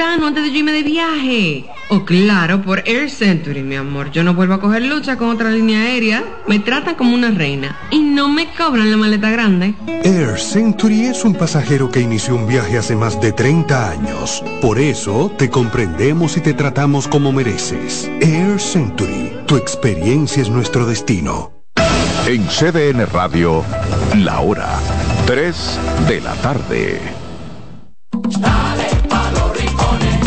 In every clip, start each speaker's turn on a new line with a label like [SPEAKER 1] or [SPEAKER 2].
[SPEAKER 1] Antes de yo irme de viaje. Oh, claro, por Air Century, mi amor. Yo no vuelvo a coger lucha con otra línea aérea. Me tratan como una reina y no me cobran la maleta grande.
[SPEAKER 2] Air Century es un pasajero que inició un viaje hace más de 30 años. Por eso te comprendemos y te tratamos como mereces. Air Century, tu experiencia es nuestro destino.
[SPEAKER 3] En CDN Radio, la hora 3 de la tarde.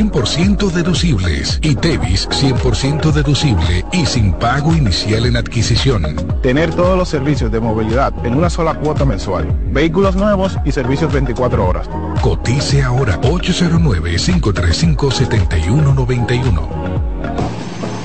[SPEAKER 4] 100% deducibles y Tevis 100% deducible y sin pago inicial en adquisición.
[SPEAKER 5] Tener todos los servicios de movilidad en una sola cuota mensual. Vehículos nuevos y servicios 24 horas.
[SPEAKER 4] Cotice ahora 809
[SPEAKER 6] 535 7191.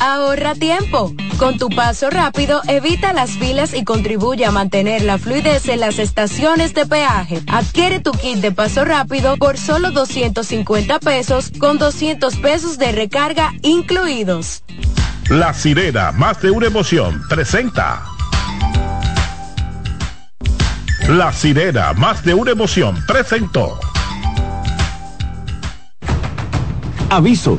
[SPEAKER 7] Ahorra tiempo. Con tu paso rápido, evita las filas y contribuye a mantener la fluidez en las estaciones de peaje. Adquiere tu kit de paso rápido por solo 250 pesos con 200 pesos de recarga incluidos.
[SPEAKER 8] La sirena, más de una emoción, presenta. La sirena, más de una emoción, presentó.
[SPEAKER 9] Aviso,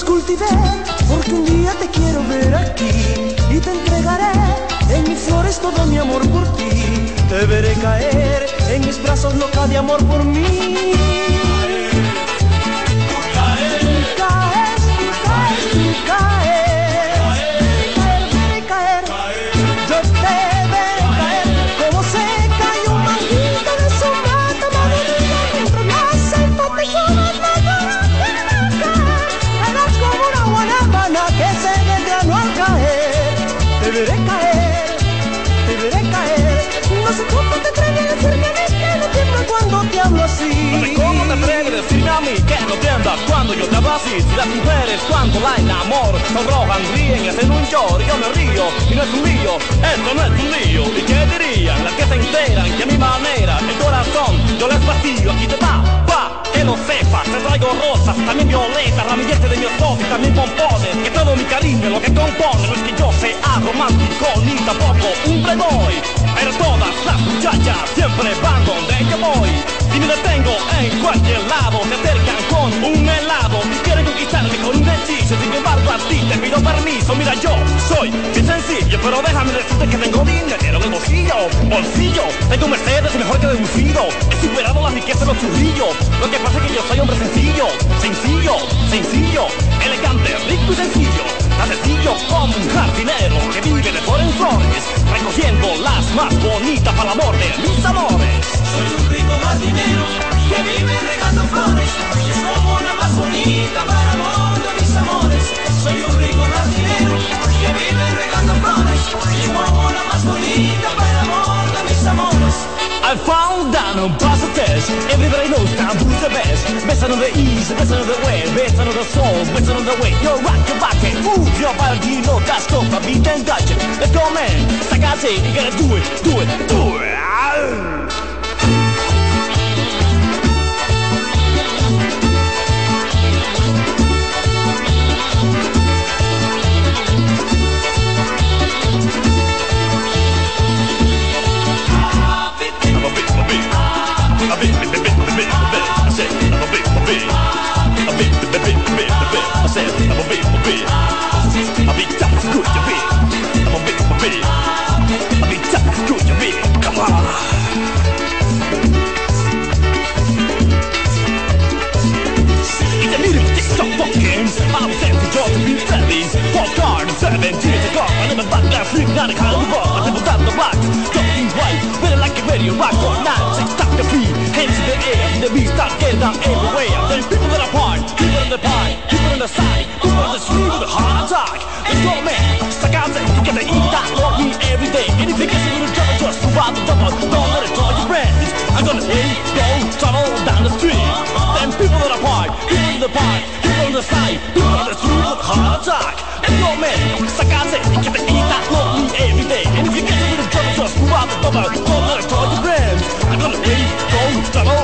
[SPEAKER 10] Cultivé porque un día te quiero ver aquí y te entregaré en mis flores todo mi amor por ti. Te veré caer en mis brazos loca de amor por mí. cuando
[SPEAKER 11] yo te abrazo y las mujeres cuando la enamoro sonrojan, ríen, hacen un llor, yo me río y no es un lío, esto no es un lío. ¿Y qué dirían las que se enteran que a mi manera el corazón yo les vacío aquí te va, va, que lo sepas, te traigo rosas, también violetas, ramilletes de mi esposa y también pompones, que todo mi cariño lo que compone no es que yo sea romántico ni tampoco un playboy, pero todas las muchachas siempre van donde yo voy. Y me detengo en cualquier lado. Se acercan con un helado. Quieren conquistarme con un hechizo. Sin embargo a ti te pido permiso. Mira yo soy bien sencillo Pero déjame decirte que tengo dinero en el bolsillo Bolsillo, tengo Mercedes mejor que deducido. He superado la riqueza de los churrillos Lo que pasa es que yo soy hombre sencillo Sencillo, sencillo Elegante, rico y sencillo Como un jardinero Que vive de flores en flores Recogiendo las más bonitas para amor de mis amores
[SPEAKER 12] Soy un rico jardinero que vive regando flores. Es como la más bonita para amor de mis amores. Soy un rico jardinero que vive regando flores. Es como la más bonita para
[SPEAKER 11] I found down on Plaza Test Everybody knows Istanbul's the best Best on the east, best on the west Best on the soul, best on the way Yo, rock your back and move your body No, that's for beat and dodge Let's go, man Sagate, you gotta do it, do it, do it not a kind of rock I never down the. I'm. I'm box, talking right Better like a radio rock or not The start getting down everywhere Then people that are part, people in the pie People on the side, people on the street with a heart attack. Let's go man, staccato, you gotta eat that Love me every day you get a little trouble, just out the double Don't let it draw your friends I'm gonna say, go, travel down the street. Then people that are part, people in the park People on the side, people on the street with a heart attack. Let's go man, staccato, you gotta eat that Love me every day you get a little trouble, just out the double Don't let it draw your friends I'm gonna say, go, travel the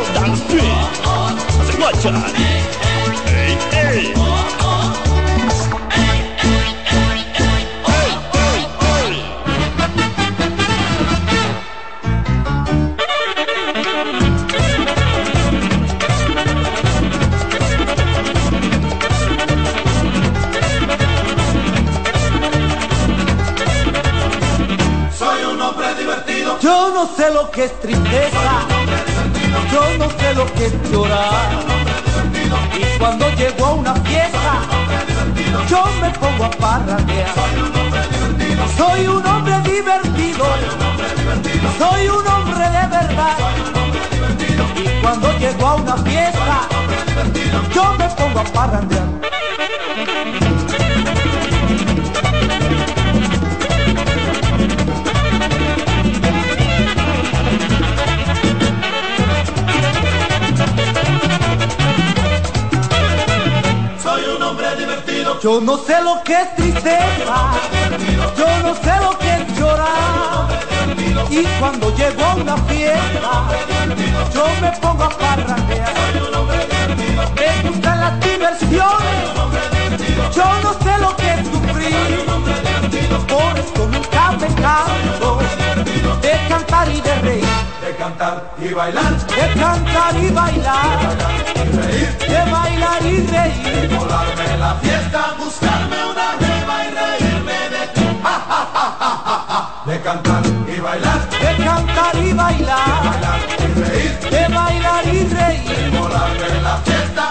[SPEAKER 12] Un hombre divertido.
[SPEAKER 13] Yo no sé lo que es tristeza, yo no sé lo que es llorar. Y cuando llego a una fiesta, yo me pongo a parrandear. Soy un hombre divertido, soy un hombre de verdad. Y cuando llego a una fiesta, yo me pongo a parrandear. Yo no sé lo que es tristeza, yo no sé lo que es llorar. Y cuando llego a una fiesta, yo me pongo a parrandear. Me gustan las diversiones, yo no sé lo que es sufrir. Por esto nunca me canso de cantar y de reír.
[SPEAKER 12] De cantar y bailar.
[SPEAKER 13] De cantar y bailar, de bailar y reír.
[SPEAKER 12] Volarme la fiesta, buscarme una jeva y reírme de ti. Ja, ja, ja, ja, ja, ja. De cantar y bailar.
[SPEAKER 13] De cantar y bailar,
[SPEAKER 12] y reír.
[SPEAKER 13] de bailar y reír.
[SPEAKER 12] Volarme la fiesta,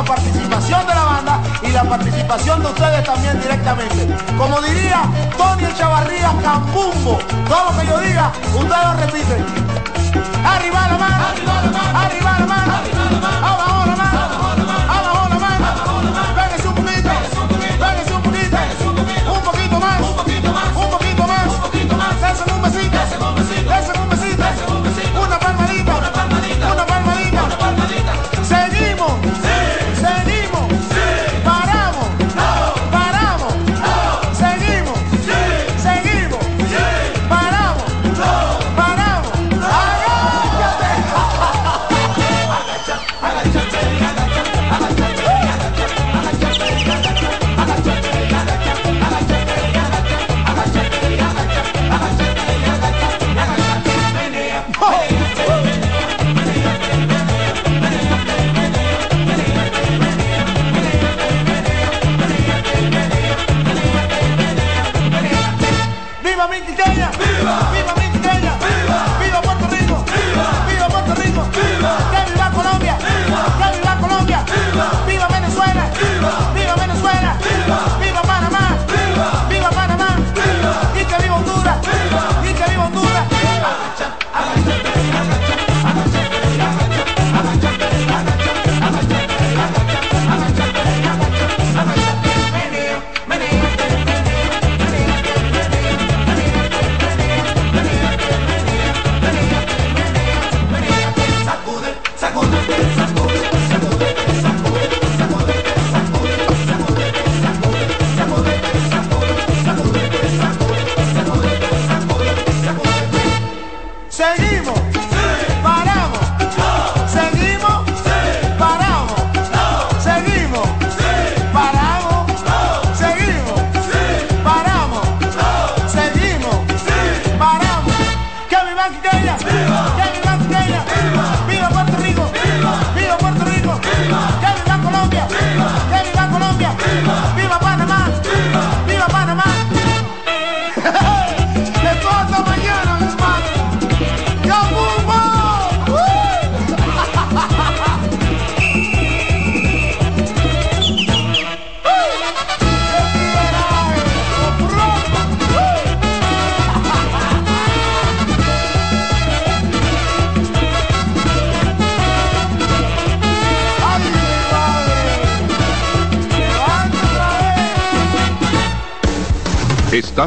[SPEAKER 14] la participación de la banda y la participación de ustedes también directamente. Como diría Tony Chavarría Cambumbo, todo lo que yo diga, ustedes lo repiten. Arriba la mano, arriba la mano, abajo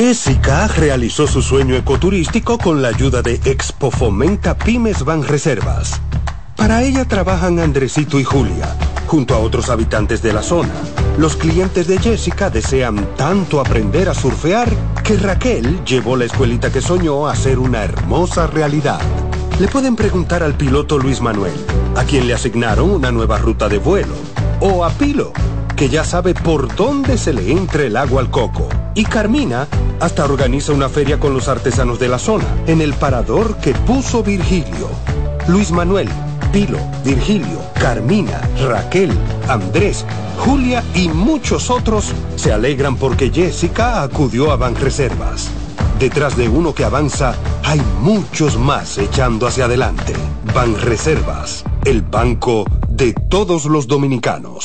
[SPEAKER 2] Jessica realizó su sueño ecoturístico con la ayuda de Expo Fomenta Pymes Van Reservas. Para ella trabajan Andresito y Julia, junto a otros habitantes de la zona. Los clientes de Jessica desean tanto aprender a surfear que Raquel llevó la escuelita que soñó a ser una hermosa realidad. Le pueden preguntar al piloto Luis Manuel, a quien le asignaron una nueva ruta de vuelo, o a Pilo, que ya sabe por dónde se le entra el agua al coco. Y Carmina hasta organiza una feria con los artesanos de la zona, en el parador que puso Virgilio. Luis Manuel, Pilo, Virgilio, Carmina, Raquel, Andrés, Julia y muchos otros se alegran porque Jessica acudió a Banreservas. Detrás de uno que avanza, hay muchos más echando hacia adelante. Banreservas, el banco de todos los dominicanos.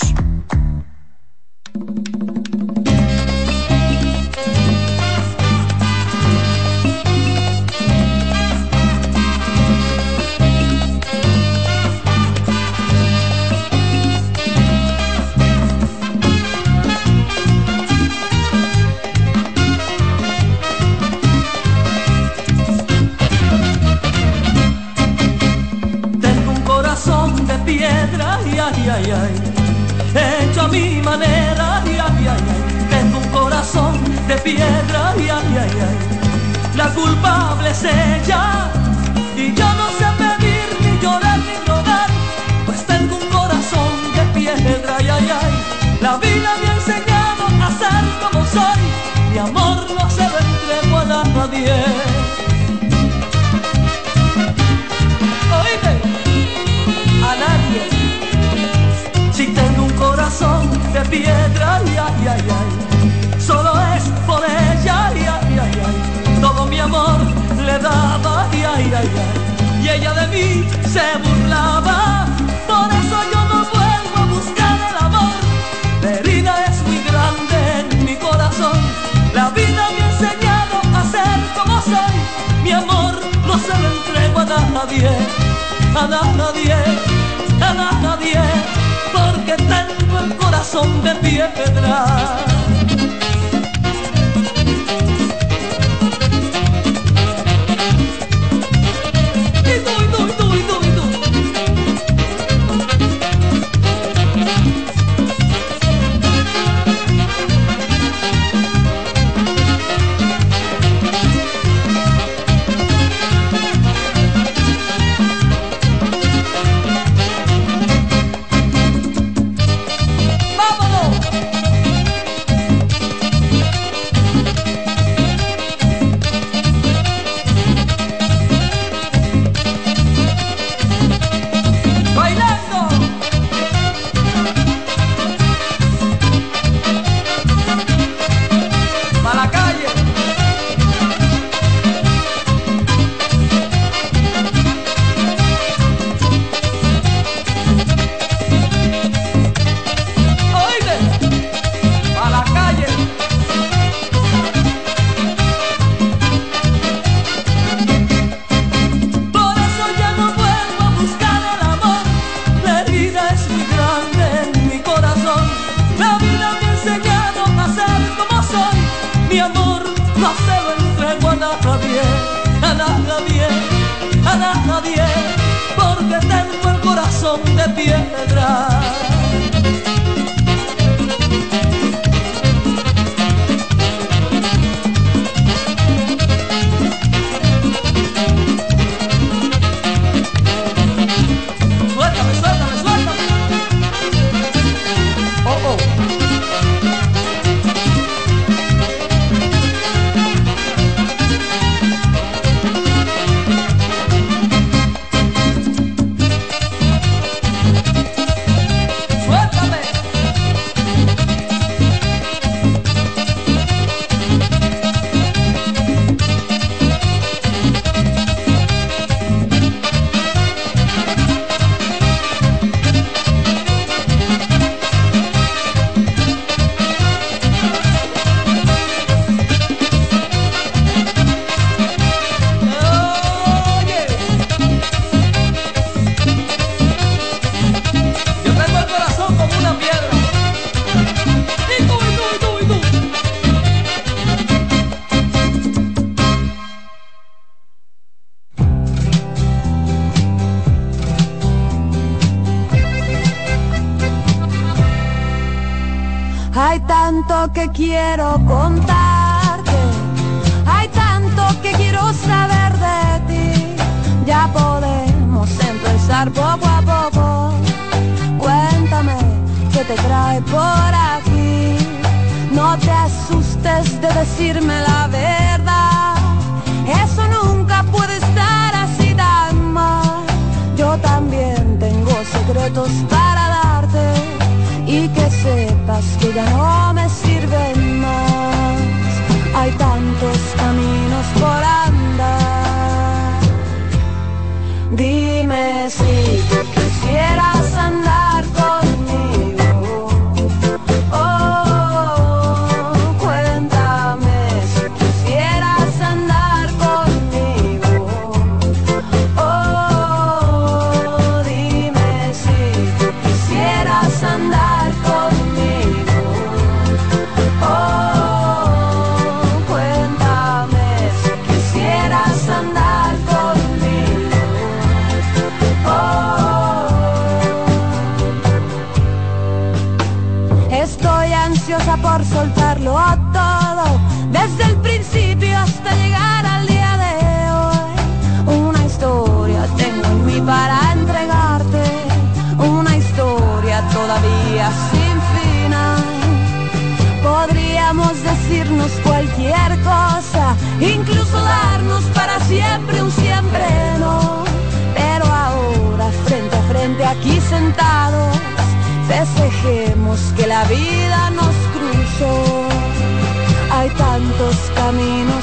[SPEAKER 15] Piedra, ay, ay, ay, ay, solo es por ella, ay, ay, ay, ay. Todo mi amor le daba, ay, ay, ay, ay, y ella de mí se burlaba. Por eso yo no vuelvo a buscar el amor. La herida es muy grande en mi corazón. La vida me ha enseñado a ser como soy. Mi amor no se lo entrego a nadie, a nadie, a nadie, porque tengo el corazón de piedra.
[SPEAKER 16] para darte y que sepas que ya no me vida nos cruzó. Hay tantos caminos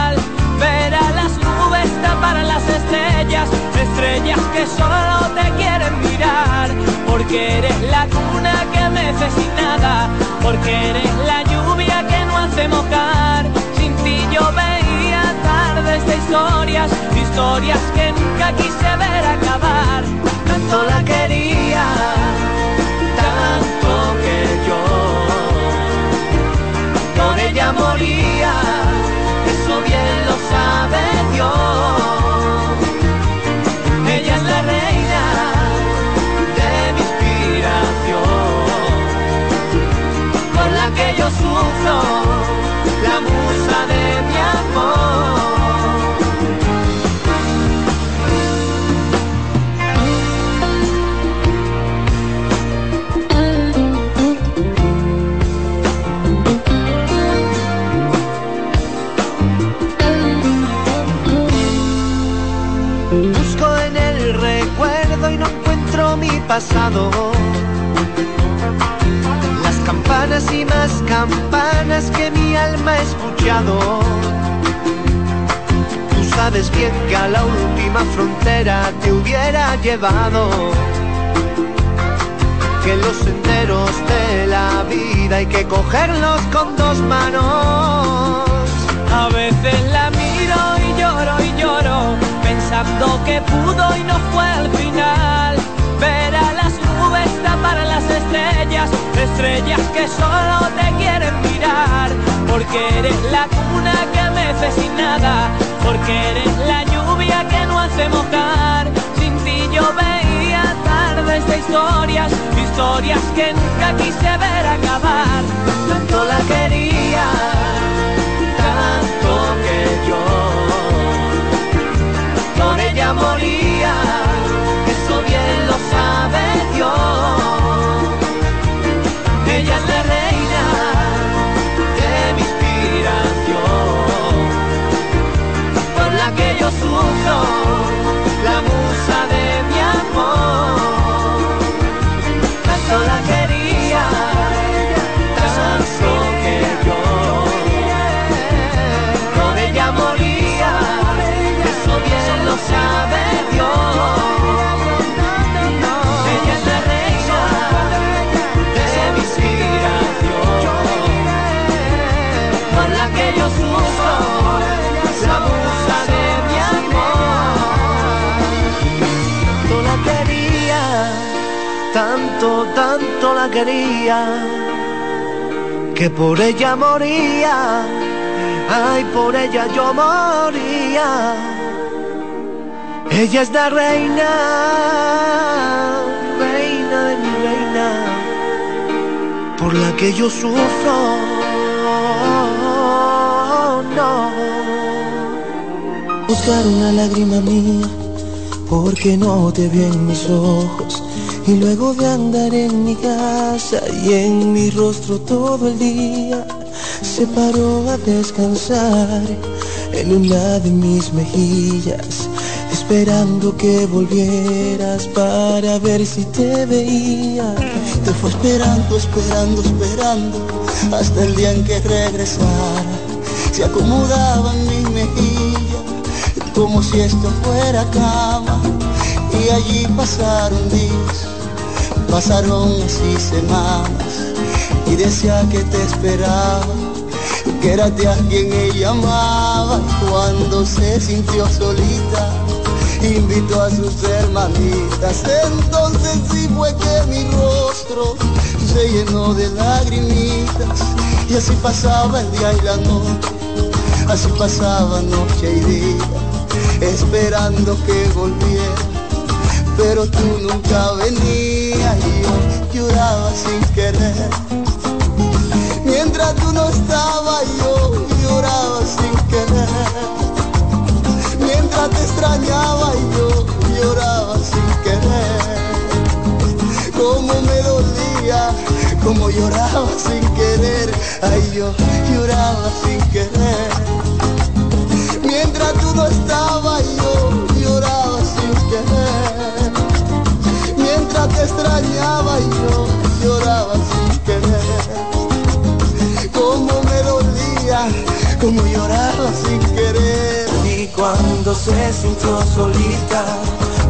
[SPEAKER 17] Estrellas, estrellas que solo te quieren mirar. Porque eres la cuna que sin nada, porque eres la lluvia que no hace mojar. Sin ti yo veía tardes de historias, historias que nunca quise ver acabar. Tanto la quería, tanto que yo por ella moría, eso bien lo sabe Dios. Yo sufro, la musa de mi amor. Busco en el recuerdo y no encuentro mi pasado. Campanas y más campanas que mi alma ha escuchado. Tú sabes bien que a la última frontera te hubiera llevado. Que los senderos de la vida hay que cogerlos con dos manos. A veces la miro y lloro y lloro, pensando que pudo y no fue al final. Ver a las estrellas, estrellas que solo te quieren mirar. Porque eres la cuna que mece sin nada, porque eres la lluvia que no hace mojar. Sin ti yo veía tardes de historias, historias que nunca quise ver acabar. Tanto la quería tanto que yo por ella moría, bien lo sabe Dios. Ella es la reina de mi inspiración, por la que yo sufro, la musa de mi amor. La quería, tanto, tanto la quería, que por ella moría. Ay, por ella yo moría. Ella es la reina, reina de mi reina, por la que yo sufro. No.
[SPEAKER 18] Buscar una lágrima mía porque no te vi en mis ojos y luego de andar en mi casa y en mi rostro todo el día se paró a descansar en una de mis mejillas esperando que volvieras para ver si te veía. Te fue esperando esperando esperando hasta el día en que regresara se acomodaba en mi mejilla como si esto fuera cama y allí pasaron días pasaron así semanas y decía que te esperaba que era de a quien ella amaba cuando se sintió solita invitó a sus hermanitas. Entonces sí fue que mi rostro se llenó de lagrimitas y así pasaba el día y la noche así pasaba noche y día esperando que volviera pero tú nunca venías y yo lloraba sin querer. Mientras tú no estabas yo lloraba sin querer. Mientras te extrañaba yo lloraba sin querer. Como me dolía, como lloraba sin querer. Ay, yo lloraba sin querer. Mientras tú no estabas yo extrañaba y yo lloraba sin querer. Como me dolía, como lloraba sin querer. Y cuando se sintió solita,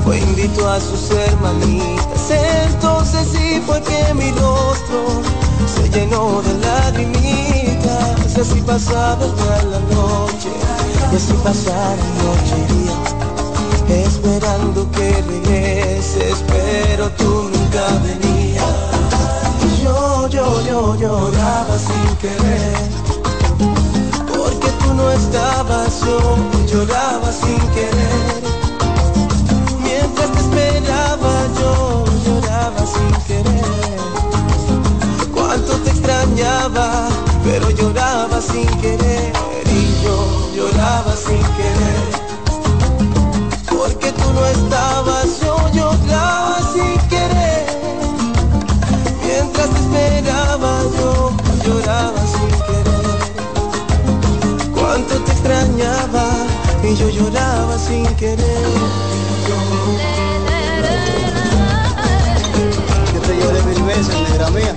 [SPEAKER 18] fue invitó a sus hermanitas. Entonces sí fue que mi rostro se llenó de lagrimitas. Y así pasaba el día y la noche, y así pasaba noche y día esperando que regreses, pero tú nunca venías. Yo, yo, yo lloraba sin querer, porque tú no estabas, yo lloraba sin querer. Mientras te esperaba, yo lloraba sin querer. Cuánto te extrañaba, pero lloraba sin querer. Y yo lloraba sin querer porque tú no estabas, yo extrañaba y yo lloraba sin querer.
[SPEAKER 14] Yo te lloré mil veces, negra mía.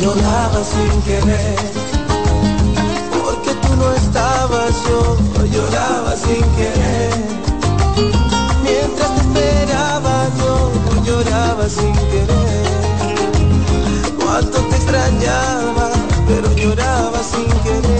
[SPEAKER 18] Lloraba sin querer, sin querer. Mientras te esperaba, yo lloraba sin querer. Cuánto te extrañaba, pero lloraba sin querer.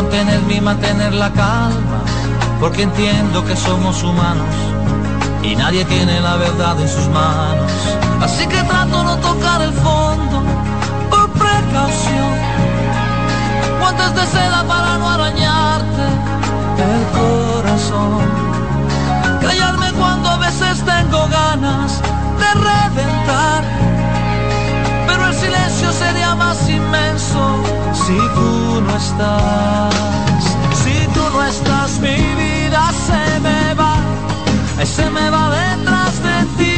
[SPEAKER 15] Contenerme y mantener la calma, porque entiendo que somos humanos y nadie tiene la verdad en sus manos. Así que trato no tocar el fondo por precaución guantes de seda para no arañarte el corazón. Callarme cuando a veces tengo ganas de reventar. Silencio sería más inmenso si tú no estás. Si tú no estás, mi vida se me va. Se me va detrás de ti.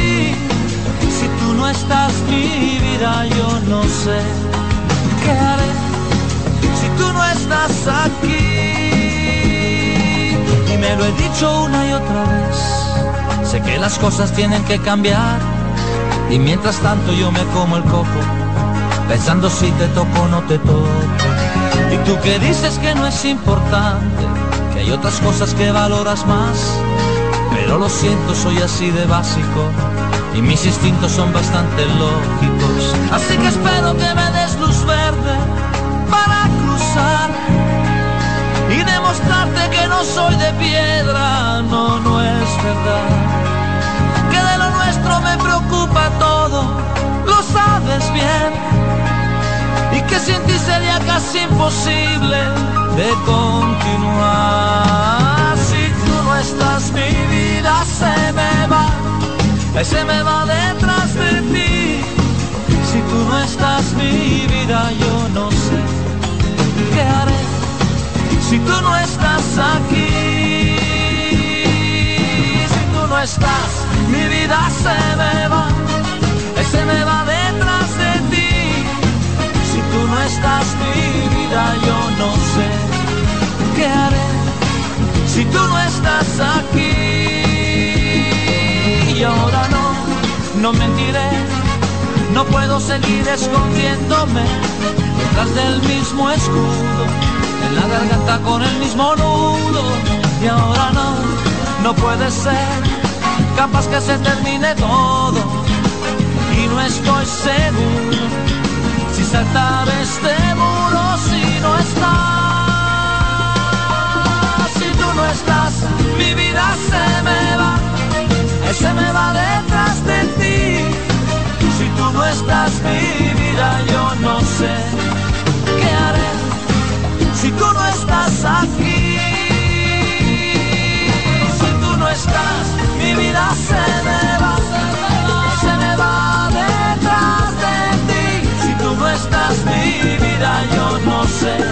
[SPEAKER 15] sé qué haré si tú no estás aquí. Y me lo he dicho una y otra vez. Sé que las cosas tienen que cambiar. Y mientras tanto yo me como el coco, pensando si te toco o no te toco. Y tú que dices que no es importante, que hay otras cosas que valoras más. Pero lo siento, soy así de básico y mis instintos son bastante lógicos. Así que espero que me des luz verde para cruzar y demostrarte que no soy de piedra, no, no es verdad. Que de lo nuestro me preocupa todo, lo sabes bien. Que sin ti sería casi imposible de continuar. Si tú no estás, mi vida se me va se me va detrás de ti. Si tú no estás mi vida, yo no sé qué haré. Si tú no estás aquí, si tú no estás, mi vida se me va, se me va detrás estás mi vida, yo no sé qué haré. Si tú no estás aquí. Y ahora no, no mentiré, no puedo seguir escondiéndome detrás del mismo escudo, en la garganta con el mismo nudo, y ahora no, no puede ser, capaz que se termine todo, y no estoy seguro saltar este muro si no estás, si tú no estás, mi vida se me va se me va detrás de ti. Si tú no estás mi vida, yo no sé qué haré. Si tú no estás aquí, si tú no estás, mi vida se mi vida, yo no sé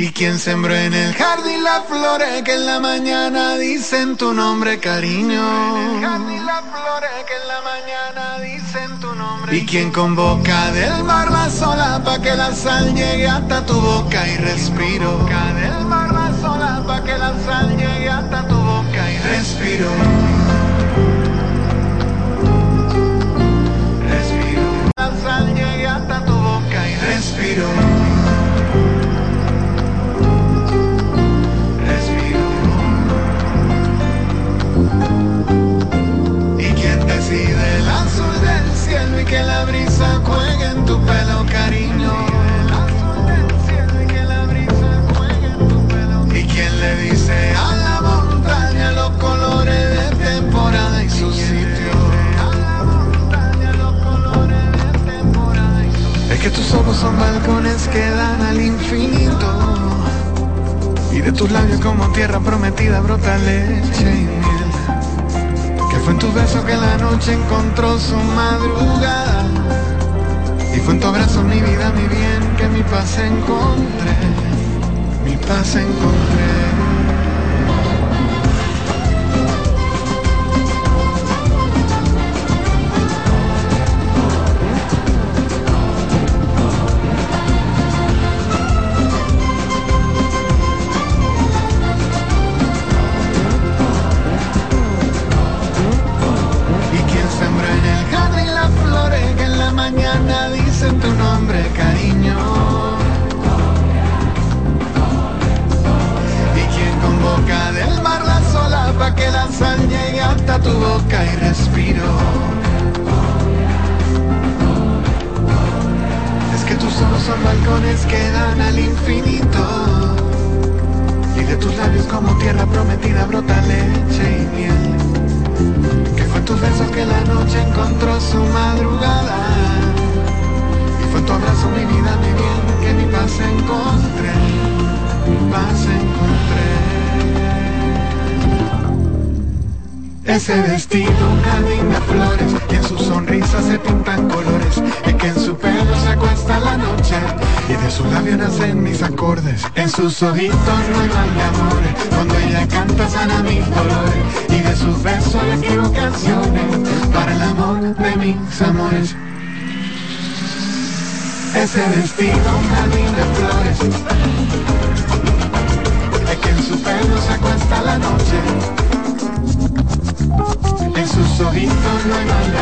[SPEAKER 19] Y quien sembró en el jardín las flores que en la mañana dicen tu nombre, cariño. Y quien convoca del mar la sola pa' que la sal llegue hasta tu boca y respiro. del mar la sola pa' que la sal llegue hasta tu boca y respiro. Respiro. La sal llegue hasta tu boca y respiro. Cielo y que la brisa juegue en tu pelo. Y quien le dice a la montaña los colores de temporada y su sitio. Es que tus ojos son balcones que dan al infinito. Y de tus labios como tierra prometida brota leche y miel. Fue en tus besos que la noche encontró su madrugada. Y fue en tu abrazo mi vida, mi bien, que mi paz encontré. Mi paz encontré. Sus ojitos no hay mal de amor, cuando ella canta sana mis dolores, y de sus besos le escribo canciones, para el amor de mis amores. Ese vestido, un jardín de flores, y que en su pelo se acuesta la noche, en sus ojitos no hay mal de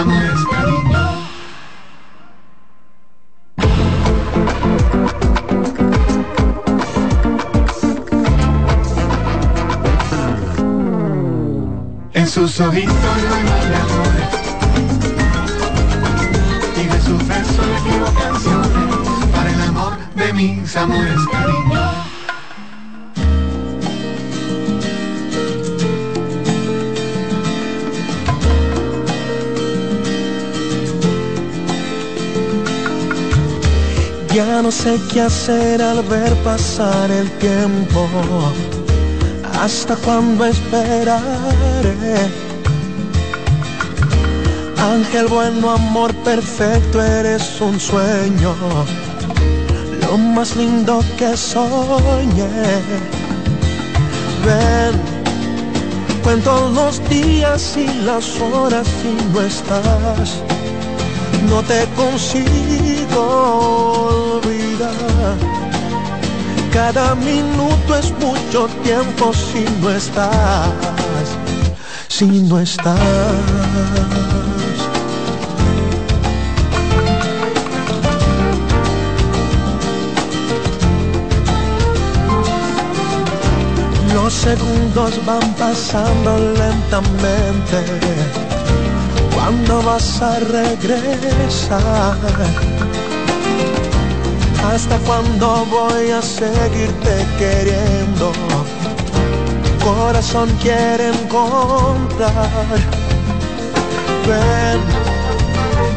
[SPEAKER 19] amores, cariño. En sus ojitos no hay mal de amor Y de sus besos le escribo canciones. Para el amor de mis amores, cariño
[SPEAKER 20] Ya no sé qué hacer al ver pasar el tiempo. ¿Hasta cuándo esperaré? Ángel bueno, amor perfecto, eres un sueño. Lo más lindo que soñé. Ven, cuento los días y las horas y no estás no te consigo Cada minuto es mucho tiempo si no estás, si no estás. Los segundos van pasando lentamente ¿Cuándo vas a regresar? ¿Hasta cuándo voy a seguirte queriendo? Corazón quiere encontrar. Ven,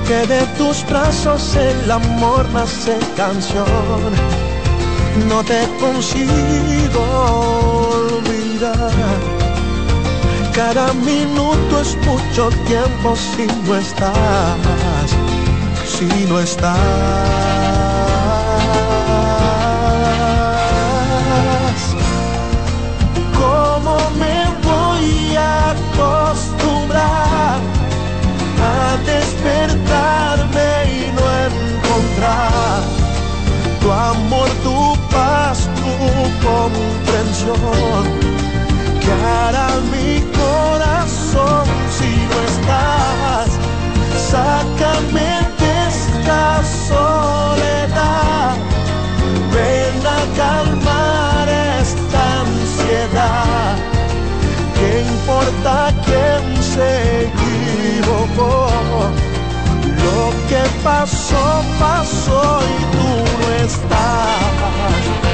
[SPEAKER 20] que de tus brazos el amor nace canción. No te consigo olvidar. Cada minuto es mucho tiempo si no estás, si no estás. Tu paz, tu comprensión? ¿Qué hará mi corazón si no estás? Sácame de esta soledad. Ven a calmar esta ansiedad. ¿Qué importa quién se equivocó? Lo que pasó, pasó y tú no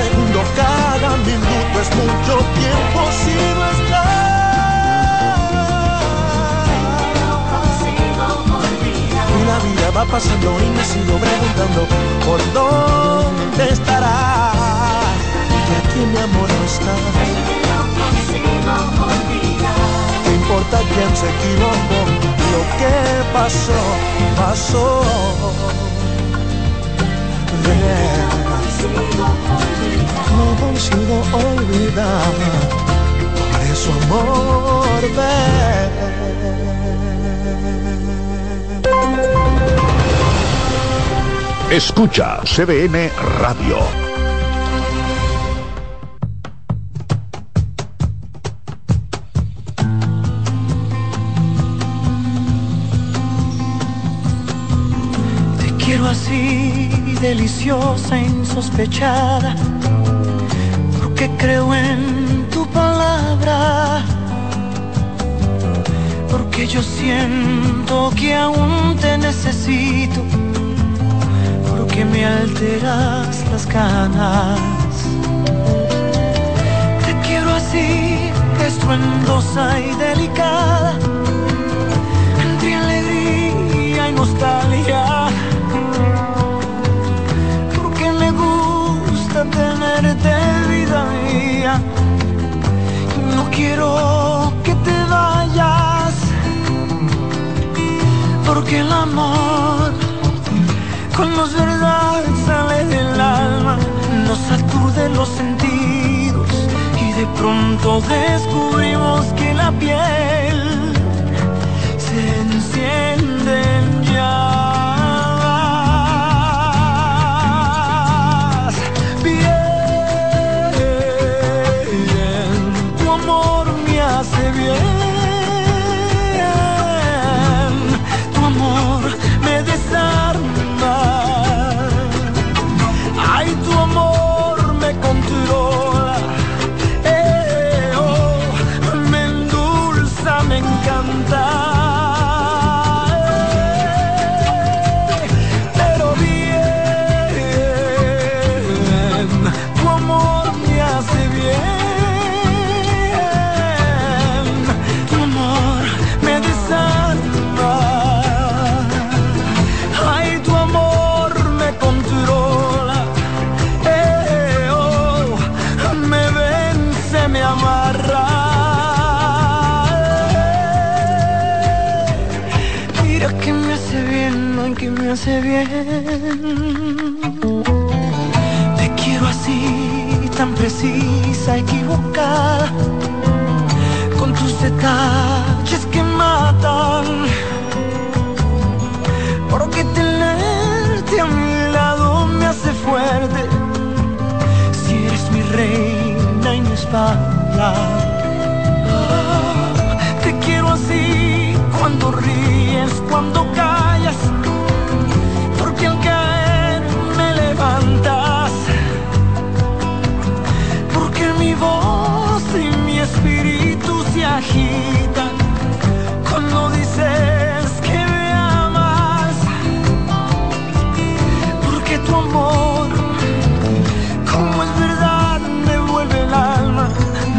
[SPEAKER 21] segundo, cada minuto es mucho tiempo si no estás. Y la vida va pasando y me sigo preguntando por dónde estarás. Y aquí mi amor no está. ¿Qué importa quién se equivocó? Lo que pasó, pasó. No consigo olvidar. Por eso amor,
[SPEAKER 3] Escucha CDN Radio.
[SPEAKER 20] Deliciosa, insospechada, porque creo en tu palabra, porque yo siento que aún te necesito, porque me alteras las ganas. Te quiero así, estruendosa y delicada, entre alegría y nostalgia. Tenerte vida mía. No quiero que te vayas. Porque el amor con los verdad sale del alma, nos sacude los sentidos y de pronto descubrimos que la piel se enciende Te quiero así, tan precisa, equivocada, con tus detalles que matan. Porque tenerte a mi lado me hace fuerte. Si eres mi reina y mi espalda. Te quiero así cuando ríes, cuando callas. Voz y mi espíritu se agitan cuando dices que me amas. Porque tu amor, como es verdad, me vuelve el alma,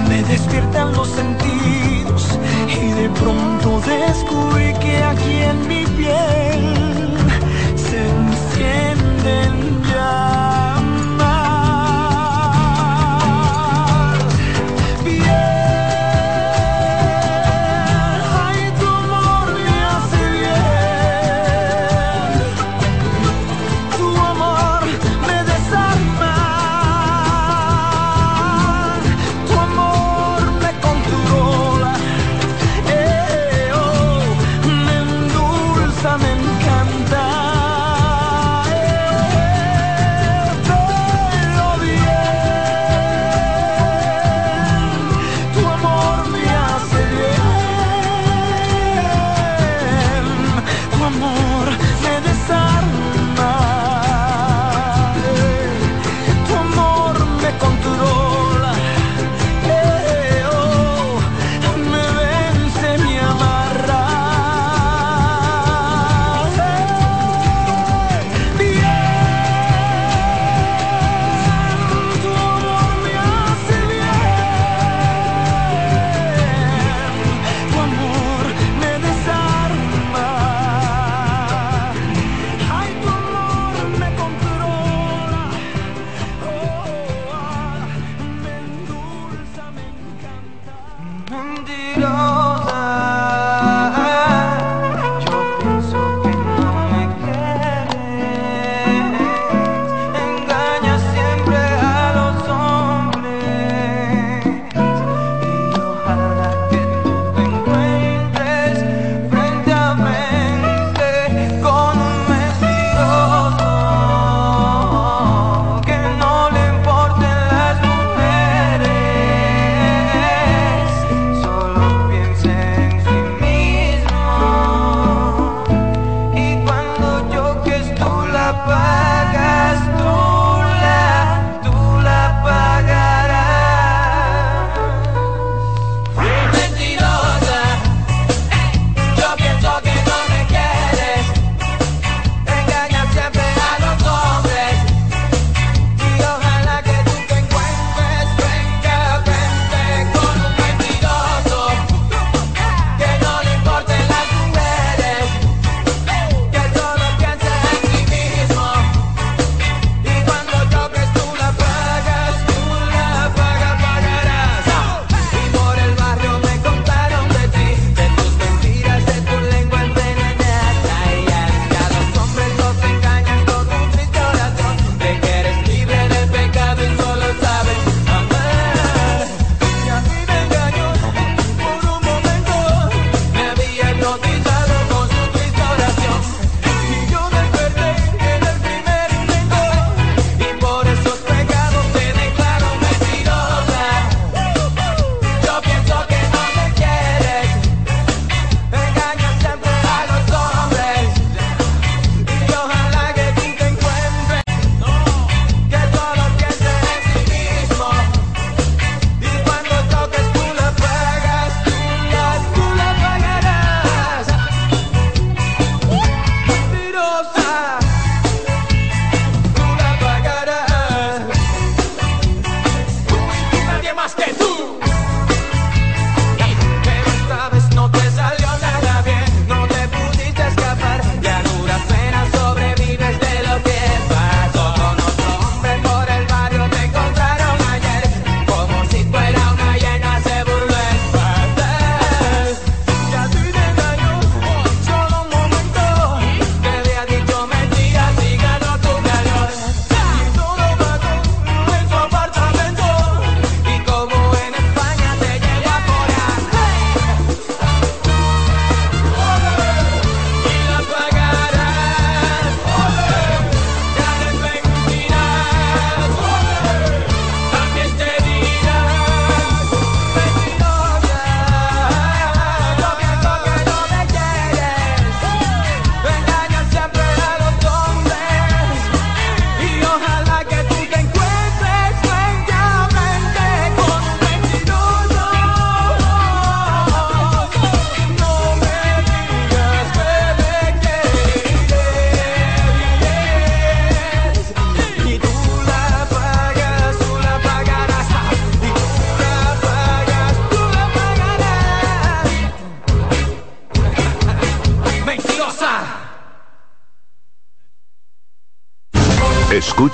[SPEAKER 20] me despiertan los sentidos y de pronto descubrí que aquí en mi piel se encienden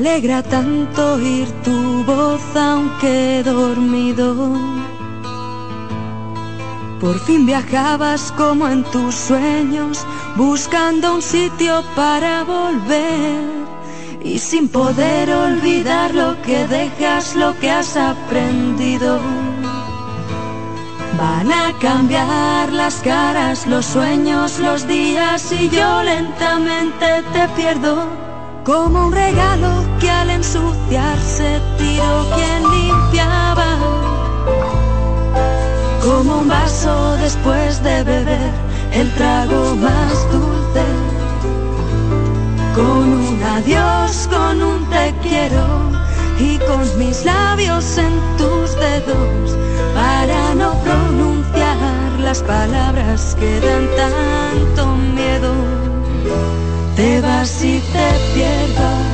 [SPEAKER 16] Alegra tanto oír tu voz aunque dormido. Por fin viajabas como en tus sueños, buscando un sitio para volver. Y sin poder olvidar lo que dejas, lo que has aprendido. Van a cambiar las caras, los sueños, los días y yo lentamente te pierdo. Como un regalo que al ensuciarse tiró quien limpiaba. Como un vaso después de beber el trago más dulce. Con un adiós, con un te quiero y con mis labios en tus dedos para no pronunciar las palabras que dan tanto miedo. Te vas y te pierdo.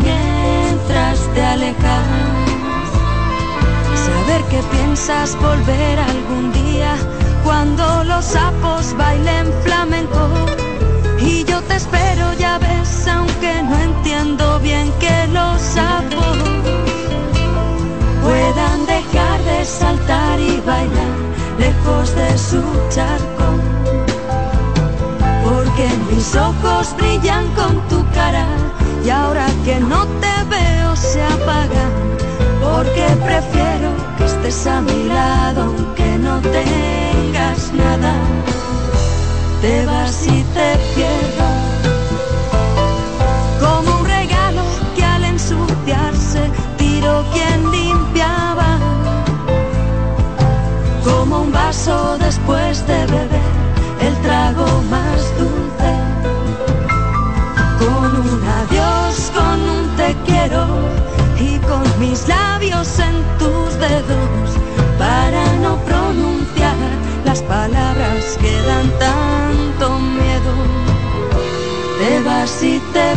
[SPEAKER 16] Mientras te alejas. Saber que piensas volver algún día cuando los sapos bailen flamenco. Y yo te espero, ya ves, aunque no entiendo bien que los sapos puedan dejar de saltar y bailar lejos de su charco. Porque mis ojos brillan con tu cara y ahora que no te veo se apagan. Porque prefiero que estés a mi lado aunque no tengas nada. Te vas y te pierdo. En tus dedos para no pronunciar las palabras que dan tanto miedo. Te vas y te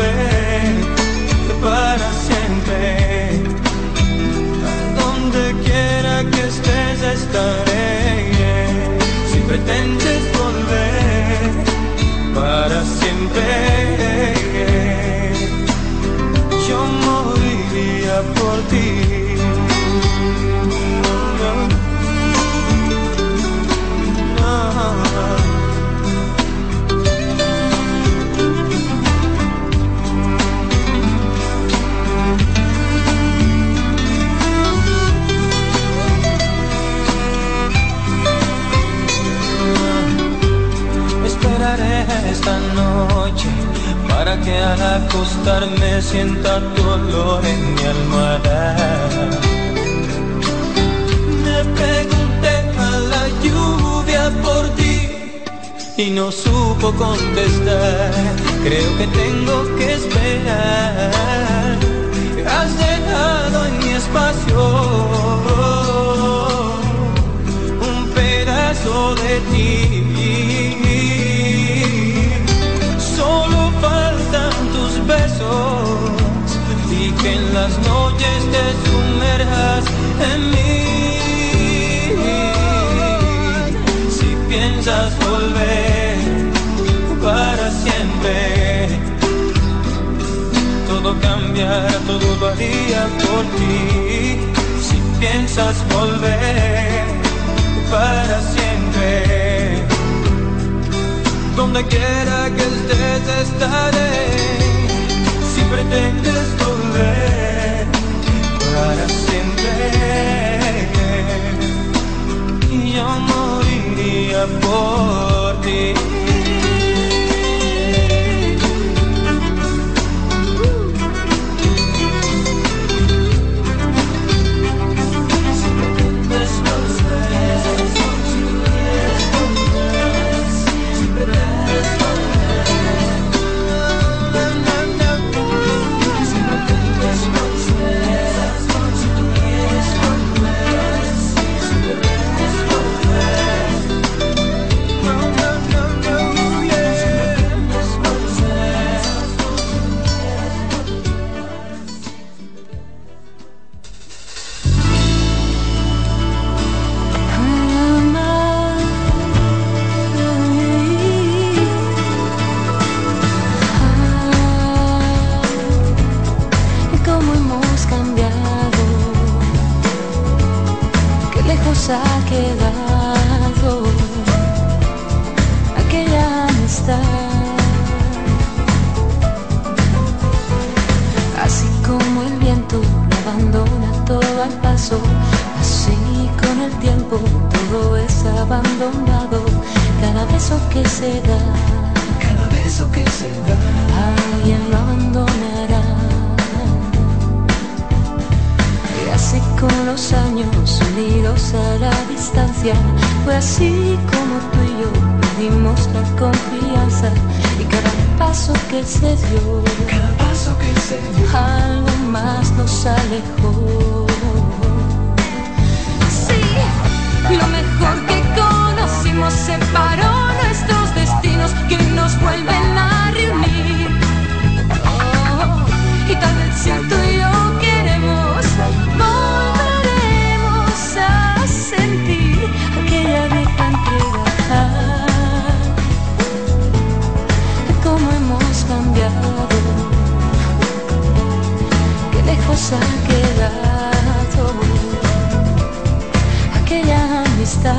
[SPEAKER 22] Volver para siempre. Que al acostarme sienta tu olor en mi almohada. Me pregunté a la lluvia por ti y no supo contestar. Creo que tengo que esperar. Has dejado en mi espacio un pedazo de ti. Y que en las noches te sumerjas en mí. Si piensas volver para siempre, todo cambiará, todo lo haría por ti. Si piensas volver para siempre, donde quiera que estés estaré. Pretendes volver para siempre, yo moriría por ti.
[SPEAKER 16] El tiempo todo es abandonado, cada beso que se da. Cada beso que se da, alguien lo abandonará. Y así con los años unidos a la distancia, fue así como tú y yo perdimos la confianza. Y cada paso que se dio, cada paso que se dio, algo más nos alejó. Lo mejor que conocimos separó nuestros destinos que nos vuelven a reunir. Oh, y tal vez si tú y yo queremos, volveremos a sentir aquella vieja entrega. Cómo hemos cambiado, qué lejos ha quedado aquella amistad.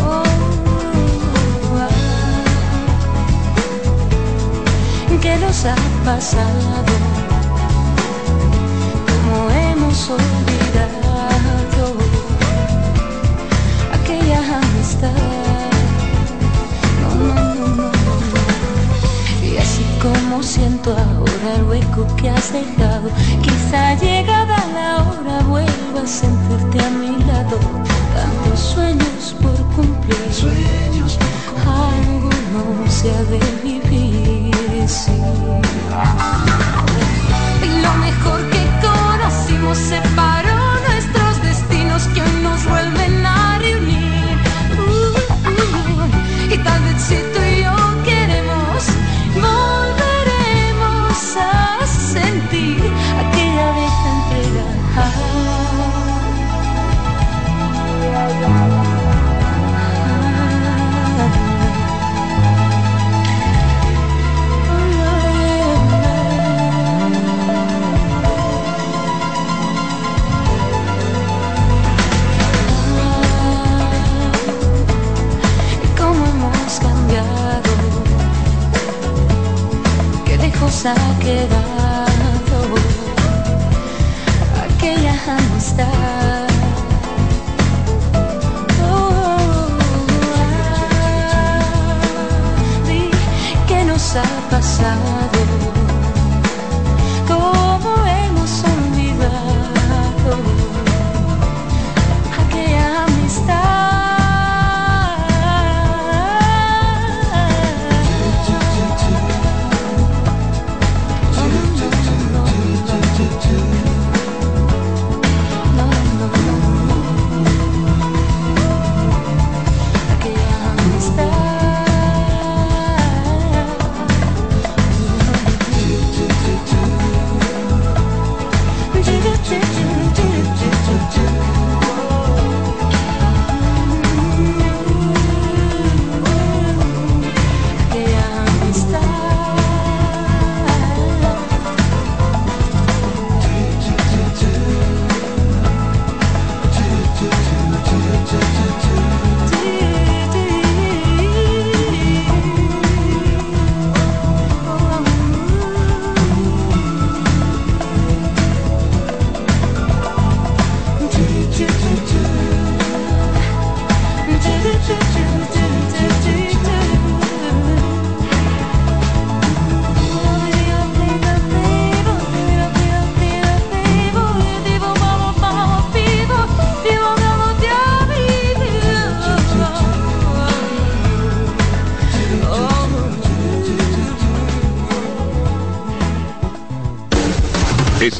[SPEAKER 16] Oh, ah. ¿Qué nos ha pasado? ¿Cómo hemos olvidado aquella amistad? No, no, no. Y así como siento ahora el hueco que has dejado, quizá llegada vuelva a sentirte a mi lado. Tantos sueños por cumplir, sueños algo no se ha de vivir. Sí. Y lo mejor que conocimos separó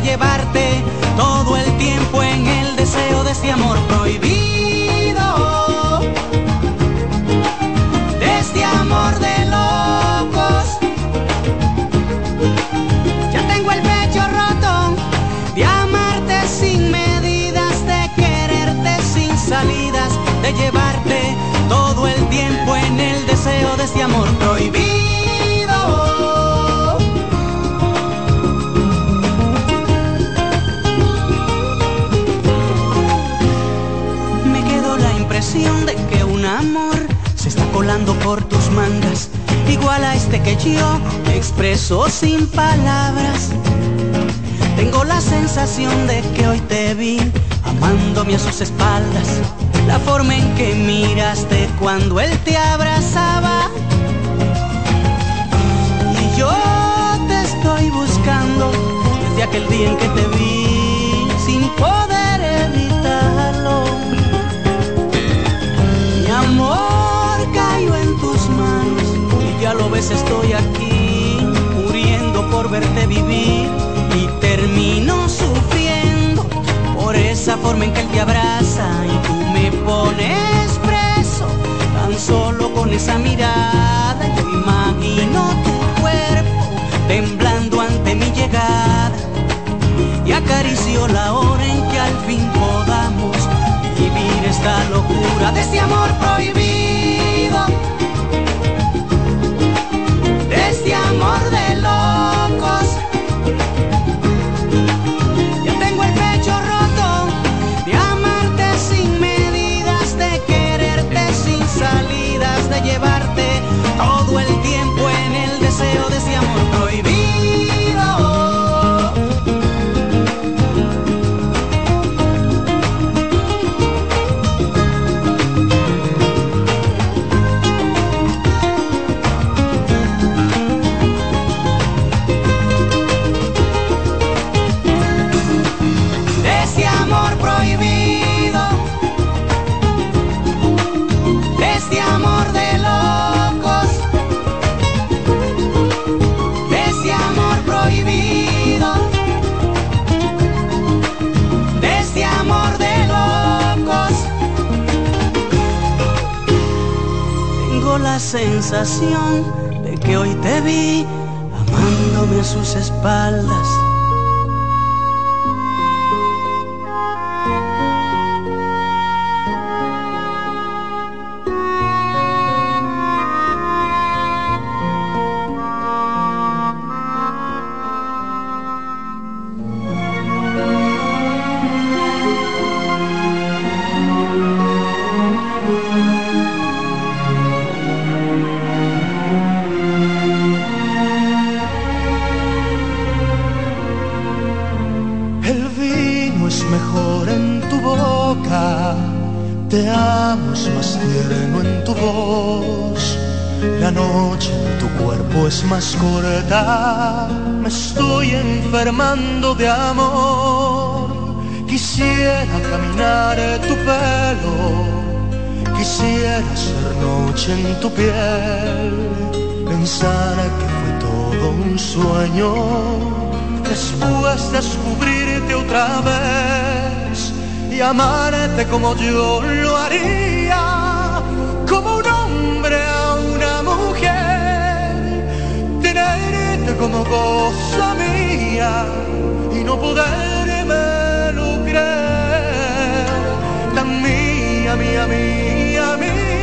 [SPEAKER 17] Llevarte todo el tiempo en el deseo de este amor prohibido. De este amor de locos. Ya tengo el pecho roto de amarte sin medidas, de quererte sin salidas, de llevarte todo el tiempo en el deseo de este amor prohibido. Por tus mangas, igual a este que yo expreso sin palabras. Tengo la sensación de que hoy te vi amándome a sus espaldas, la forma en que miraste cuando él te abrazaba. Y yo te estoy buscando desde aquel día en que te vi sin poder evitarlo. Mi amor caigo en tus manos. Y ya lo ves estoy aquí muriendo por verte vivir. Y termino sufriendo por esa forma en que él te abraza. Y tú me pones preso tan solo con esa mirada. Yo imagino tu cuerpo temblando ante mi llegada. Y acaricio la hora en que al fin podamos vivir esta locura de este amor prohibido. Amor de locos. Ya tengo el pecho roto de amarte sin medidas, de quererte sin salidas, de llevarte todo el tiempo sensación de que hoy te vi amándome a sus espaldas.
[SPEAKER 20] En tu piel, pensar que fue todo un sueño. Después descubrirte otra vez y amarte como yo lo haría, como un hombre a una mujer, tenerte como cosa mía y no podérmelo creer, tan mía, mía, mía, mía,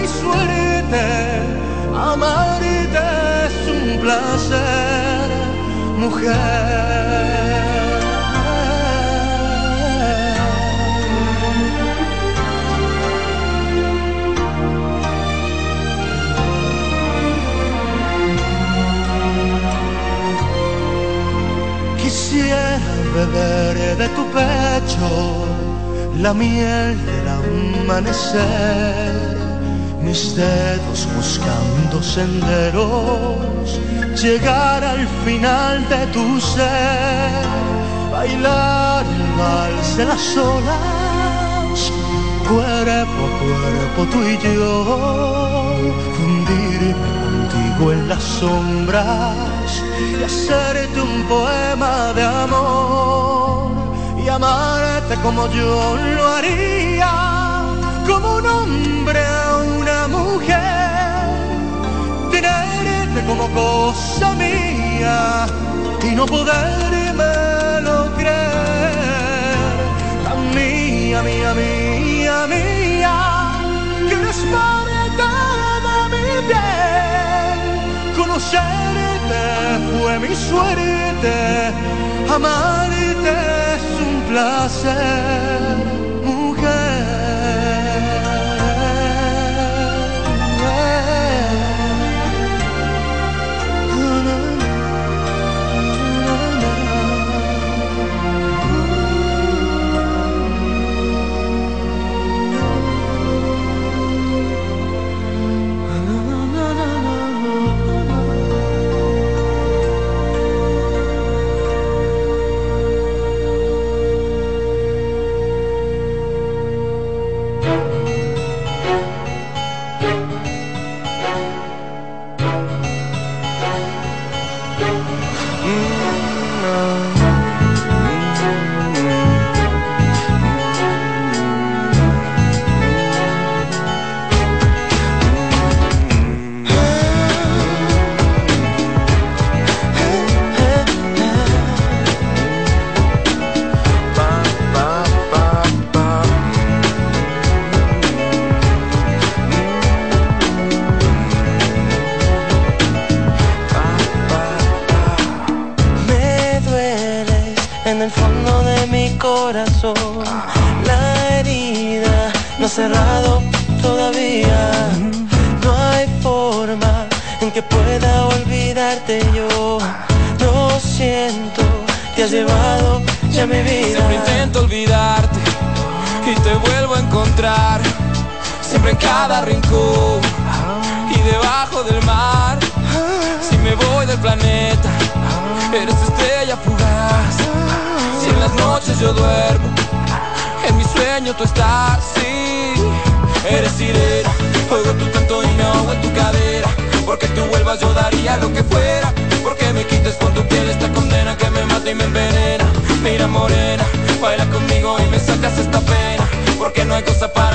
[SPEAKER 20] mi suerte, amarte es un placer, mujer. Quisiera beber de tu pecho la miel del amanecer, mis dedos buscando senderos, llegar al final de tu ser, bailar el vals de las olas, cuerpo a cuerpo tú y yo, fundirme contigo en las sombras y hacerte un poema de amor y amarte como yo lo haría, como un hombre como cosa mía y no podérmelo creer, tan mía, mía, mía, mía, que eres parte de mi piel, conocerte fue mi suerte, amarte es un placer,
[SPEAKER 22] La herida no ha cerrado todavía. No hay forma en que pueda olvidarte yo. Lo siento, te has llevado ya mi vida.
[SPEAKER 23] Siempre intento olvidarte y te vuelvo a encontrar. Siempre en cada rincón y debajo del mar. Si me voy del planeta, eres estrella fugaz. Si en las noches yo duermo, sueño tú estás. Sí, eres sirena, oigo tu canto y me ahogo en tu cadera. Porque tú vuelvas yo daría lo que fuera. Porque me quites con tu piel esta condena que me mata y me envenena. Mira morena, baila conmigo y me sacas esta pena. Porque no hay cosa para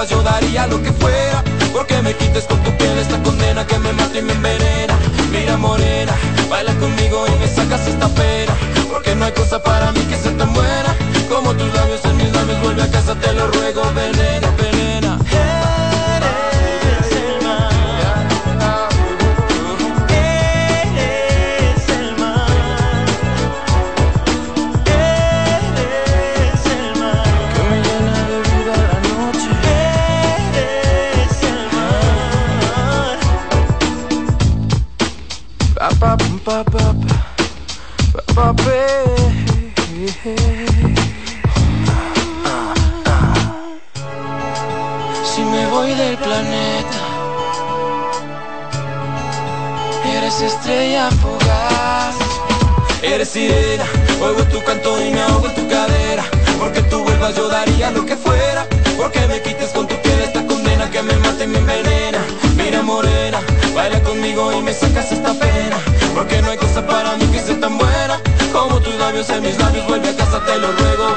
[SPEAKER 23] vuelvas yo daría lo que fuera. Porque me quites con tu piel esta condena que me mata y me envenena. Mira morena, baila conmigo y me sacas esta pena. Porque no hay cosa para mí que sea tan buena como tus labios en mis labios. Vuelve a casa, te lo ruego, venena. Daría lo que fuera. Porque me quites con tu piel esta condena que me mata y me envenena. Mira morena, baila conmigo y me sacas esta pena. Porque no hay cosa para mí que sea tan buena como tus labios en mis labios. Vuelve a casa, te lo ruego,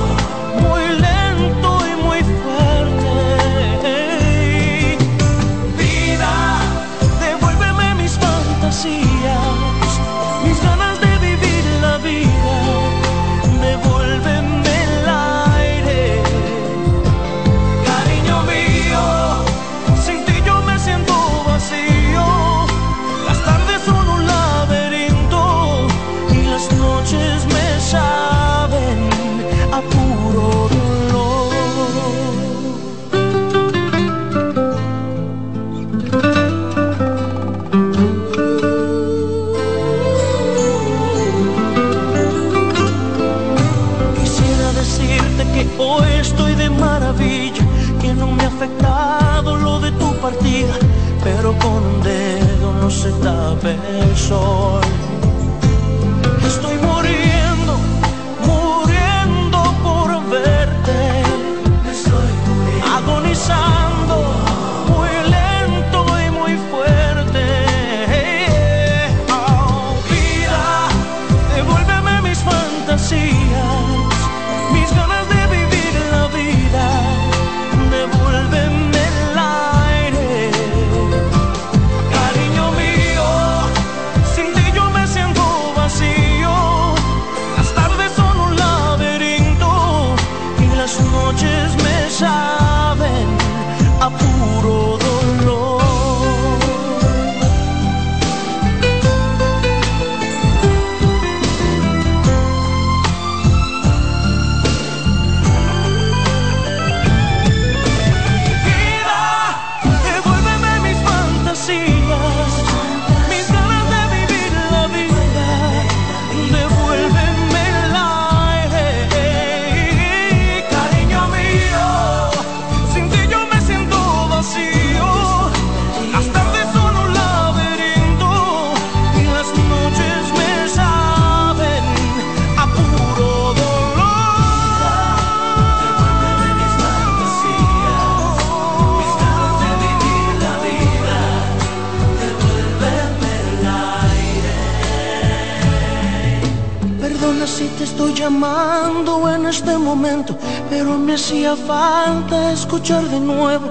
[SPEAKER 20] escuchar de nuevo,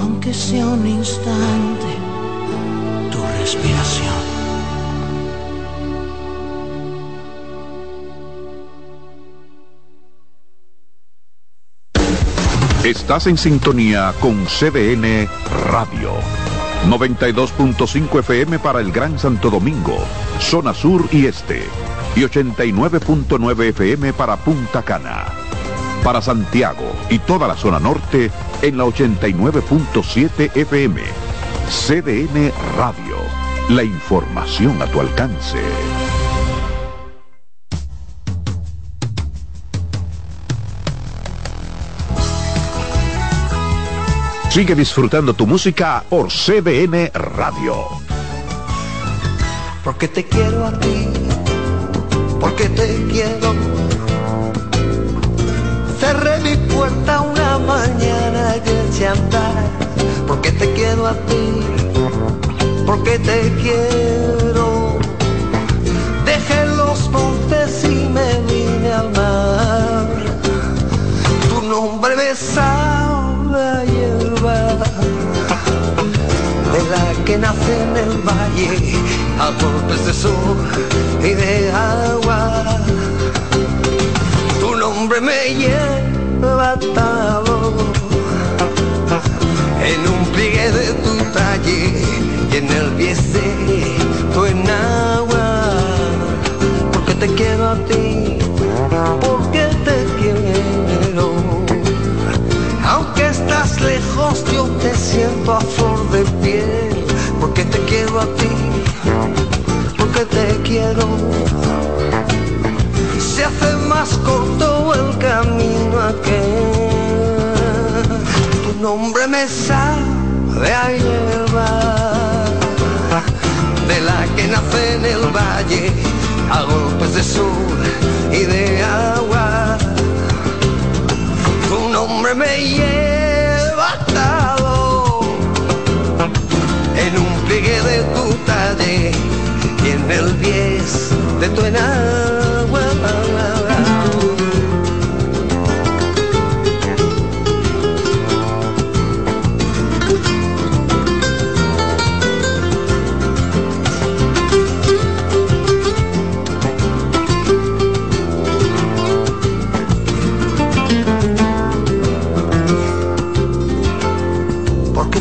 [SPEAKER 20] aunque sea un instante, tu respiración.
[SPEAKER 3] Estás en sintonía con CDN Radio. 92.5 FM para el Gran Santo Domingo, zona sur y este. Y 89.9 FM para Punta Cana. Para Santiago y toda la zona norte en la 89.7 FM. CDN Radio. La información a tu alcance. Sigue disfrutando tu música por CDN Radio.
[SPEAKER 24] Porque te quiero a ti, porque te quiero. Andar, porque te quiero a ti, porque te quiero. Dejé los montes y me vine al mar. Tu nombre me sabe a hierba de la que nace en el valle a golpes de sol y de agua. Tu nombre me lleva atado en un pliegue de tu talle y en el biese tu enagua. Porque te quiero a ti, porque te quiero. Aunque estás lejos, yo te siento a flor de piel, porque te quiero a ti, porque te quiero. Se hace más corto el camino aquel, nombre me sabe a hierba, de la que nace en el valle, a golpes de sol y de agua tu nombre me lleva atado en un pliegue de tu talle y en el pies de tu enagua.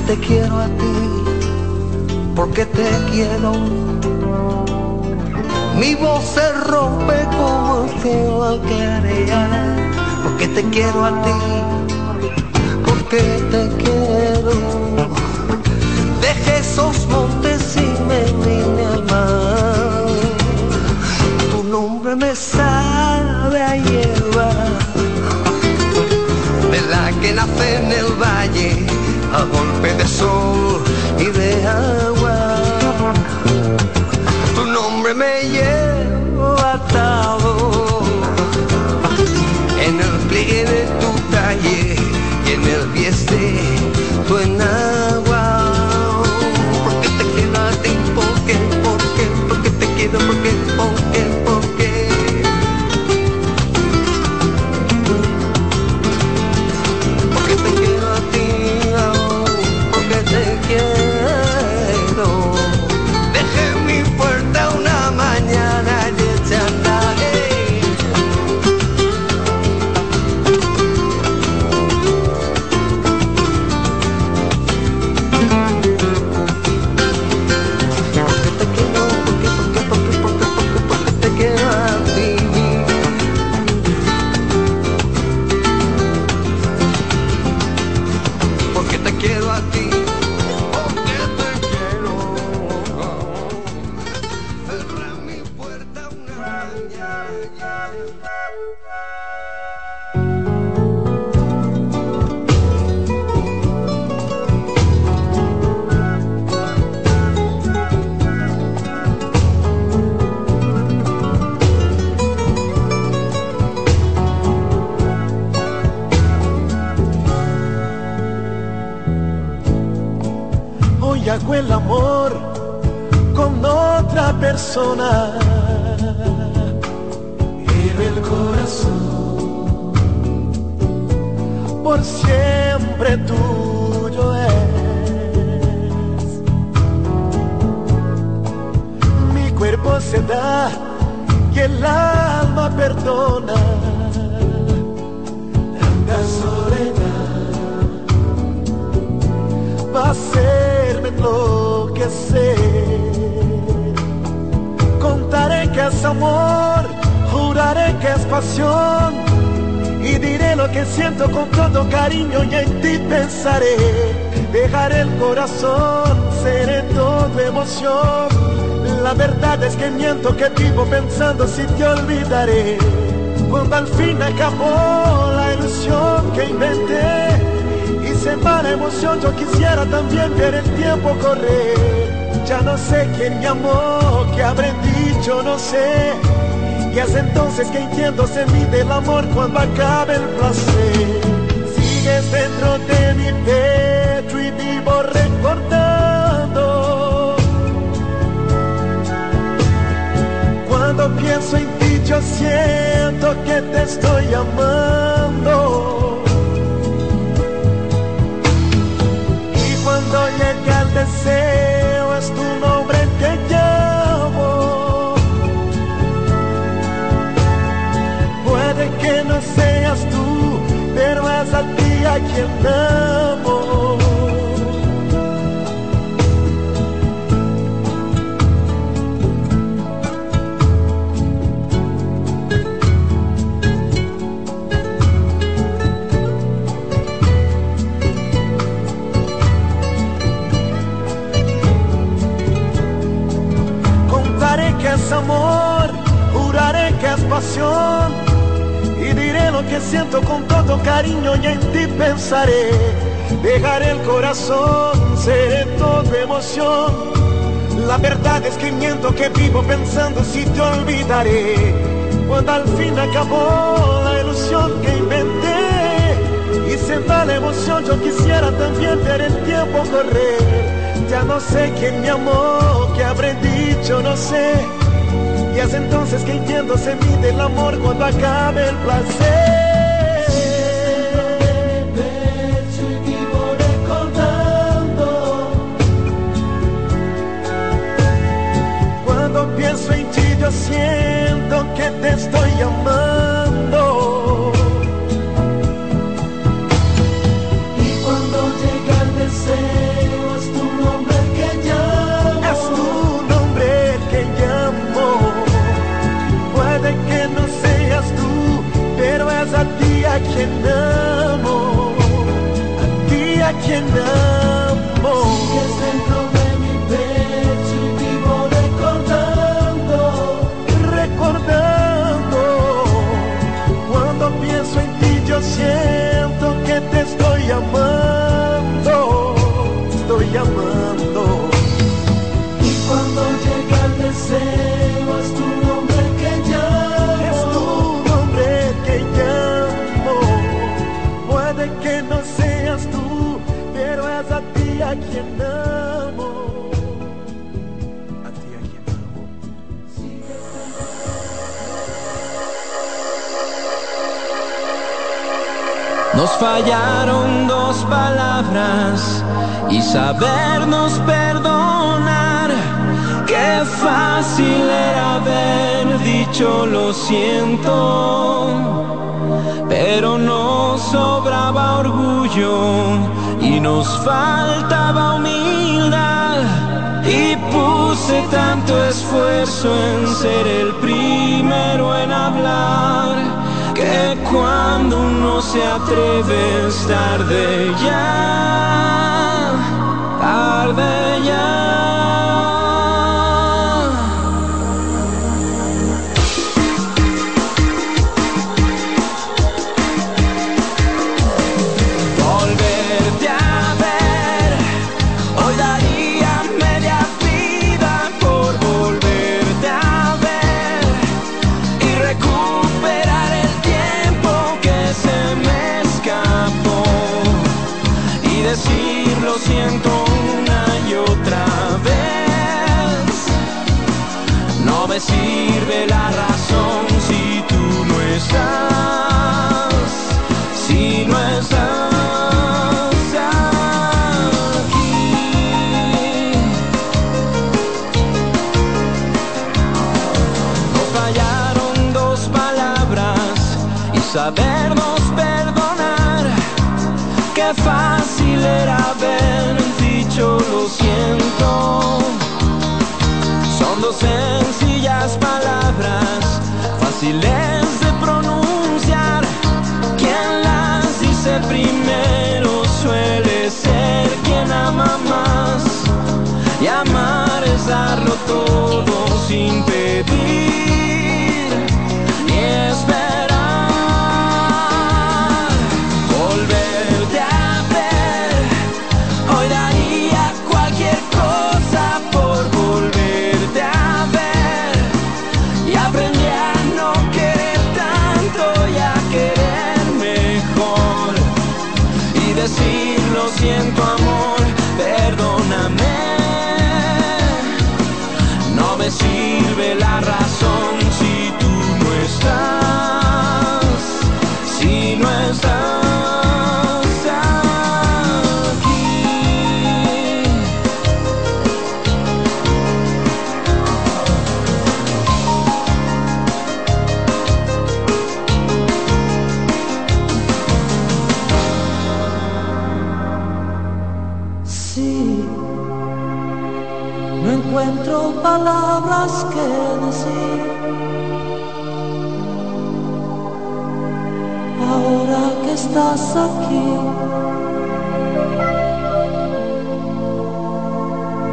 [SPEAKER 24] Te quiero a ti, porque te quiero. Mi voz se rompe como el cielo clarear, porque te quiero a ti, porque te quiero. Dejé esos montes y me vine al mar. Tu nombre me sabe a hierba, de la que nace en el valle a golpe de sol y de agua. Tu nombre me lleva
[SPEAKER 12] emoción. La verdad es que miento que vivo pensando si te olvidaré. Cuando al fin acabó la ilusión que inventé y se va la emoción, yo quisiera también ver el tiempo correr. Ya no sé quién me amó, qué habré dicho, no sé. Y es entonces que entiendo se mide el amor cuando acabe el placer. Sigues dentro de mi pecho y vivo recordando. Cuando pienso en ti yo siento que te estoy amando. Y cuando llega el deseo es tu nombre que llamo. Puede que no seas tú, pero es a ti a quien amo. Y diré lo que siento con todo cariño y en ti pensaré. Dejaré el corazón, seré todo emoción. La verdad es que miento que vivo pensando si te olvidaré. Cuando al fin acabó la ilusión que inventé y se va la emoción, yo quisiera también ver el tiempo correr. Ya no sé quién me amó, qué habré dicho, no sé. Y es entonces que entiendo se mide el amor cuando acabe el placer. Cuando pienso en ti yo siento que te estoy
[SPEAKER 22] it fallaron dos palabras y sabernos perdonar. Qué fácil era haber dicho lo siento, pero nos sobraba orgullo y nos faltaba humildad. Y puse tanto esfuerzo en ser el primero en hablar que cuando uno se atreve es tarde ya, tarde ya. Fáciles de pronunciar. Quien las dice primero suele ser quien ama más. Y amar es darlo todo sin pedir estás aquí,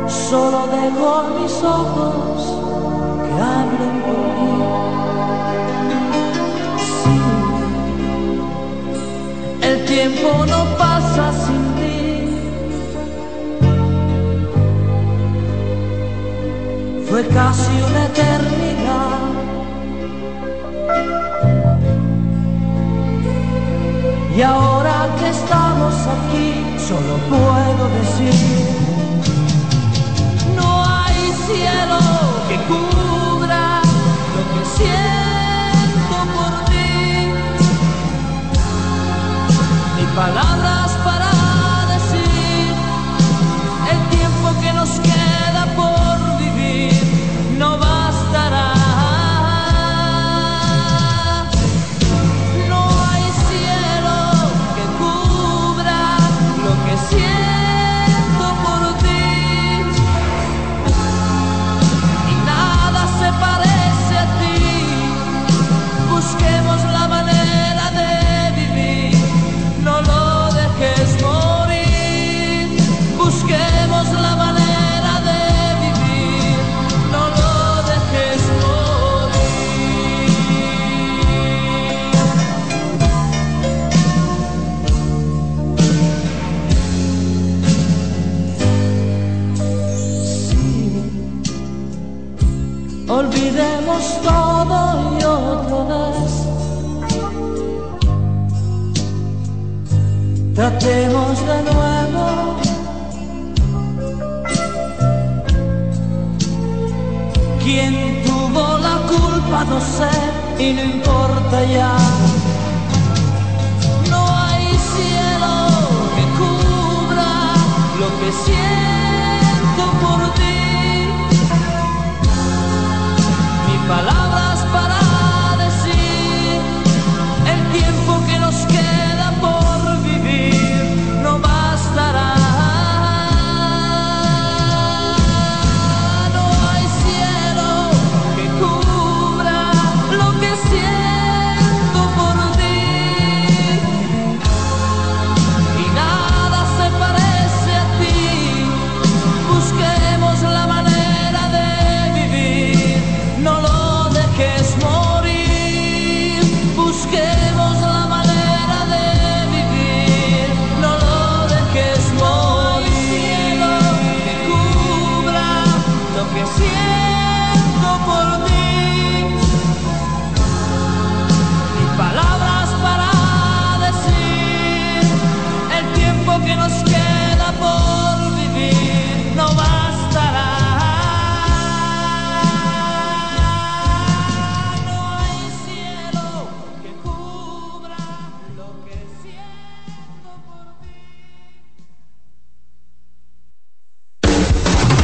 [SPEAKER 15] solo dejo mis ojos que hablen por mí. Sí, el tiempo no pasa sin ti. fue casi una eternidad. Y ahora que estamos aquí, solo puedo decir, no hay cielo que cubra lo que siento por ti, ni palabras Tratemos de nuevo. ¿Quién tuvo la culpa? No sé y no importa ya. No hay cielo que cubra lo que siento por ti.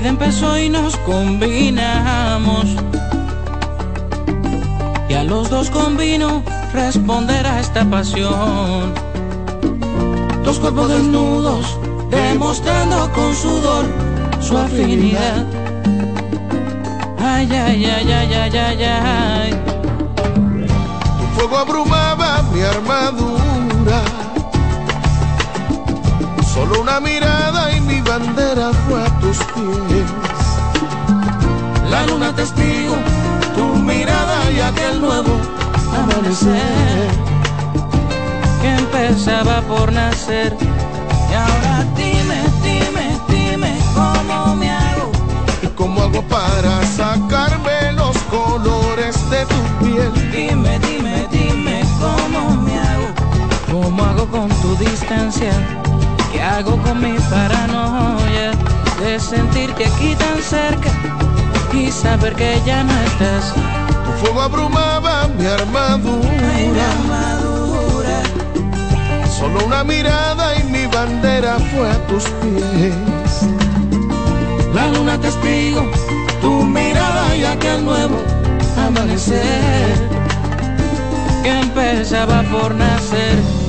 [SPEAKER 15] Vida empezó y nos combinamos. Y a los dos convino responder a esta pasión. Dos cuerpos desnudos, demostrando con sudor su afinidad. Ay, ay, ay, ay, ay, ay, ay.
[SPEAKER 25] Tu fuego abrumaba mi armadura. Solo una mirada y mi bandera fue a tus pies.
[SPEAKER 15] La luna testigo, tu mirada y aquel nuevo amanecer que empezaba por nacer. Y ahora dime, dime, dime cómo me hago.
[SPEAKER 25] ¿Y cómo hago para sacarme los colores de tu piel?
[SPEAKER 15] Dime, dime, dime cómo me hago. ¿Cómo hago con tu distancia? ¿Qué hago con mi paranoia? De sentirte aquí tan cerca y saber que ya no estás.
[SPEAKER 25] Tu fuego abrumaba mi armadura. Solo una mirada y mi bandera fue a tus pies.
[SPEAKER 15] La luna testigo, tu mirada y aquel nuevo amanecer que empezaba por nacer.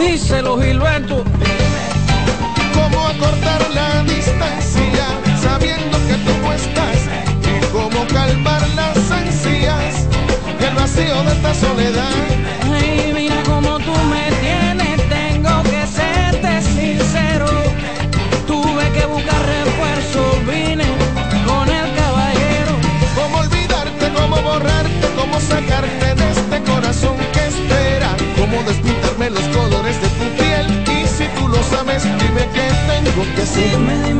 [SPEAKER 15] Díselo, Gilberto.
[SPEAKER 25] Cómo acortar tengo que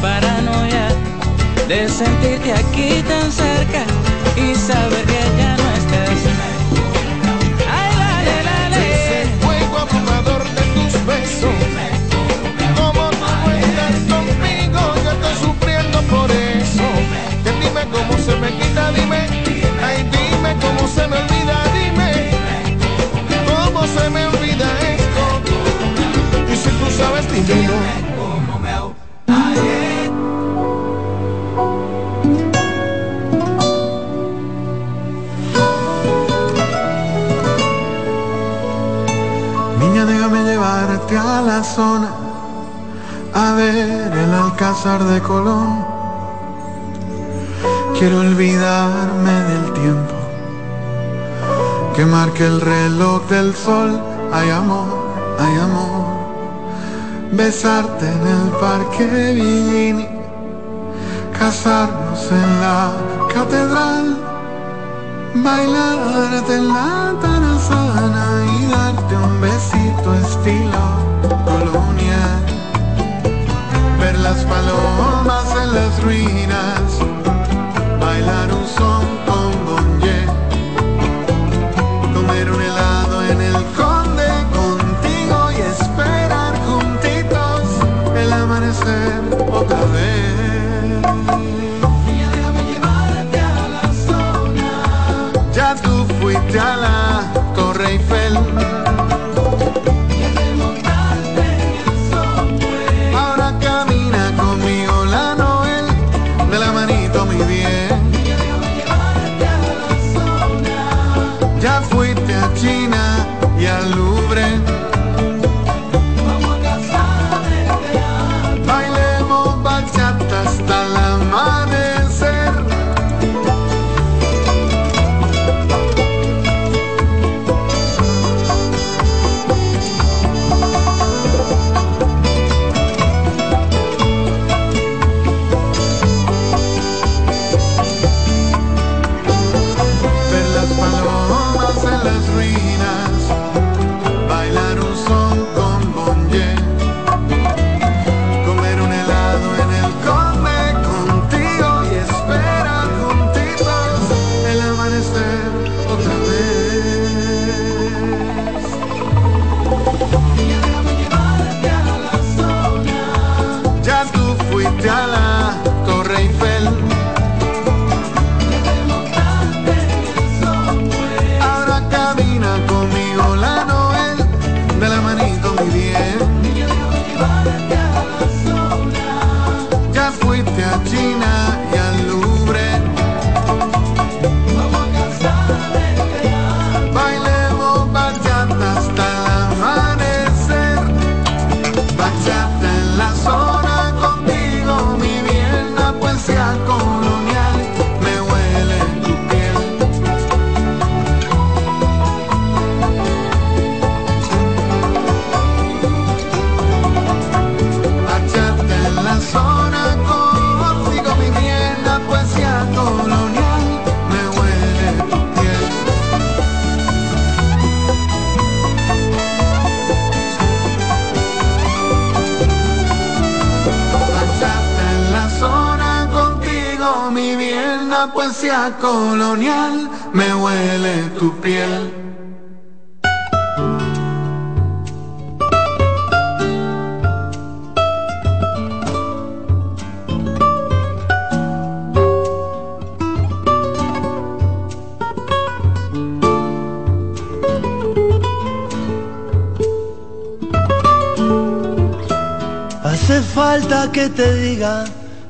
[SPEAKER 25] paranoia de
[SPEAKER 15] sentirte aquí tan cerca y saber que ya no estás.
[SPEAKER 25] Ay, dale, dale. Ese fuego abrumador de tus besos. Como tú cuentas conmigo, yo estoy sufriendo por eso. Que
[SPEAKER 15] dime cómo se me quita, dime. Ay, dime cómo se me olvida, dime. Cómo se me olvida esto. Y si tú sabes, dime.
[SPEAKER 19] Alcázar de Colón. Quiero olvidarme del tiempo que marque el reloj del sol. Hay amor, hay amor. Besarte en el parque Villini, casarnos en la catedral, bailarte en la tarazana y darte un besito estilo colonial. Las palomas en las ruinas, poesía colonial. Me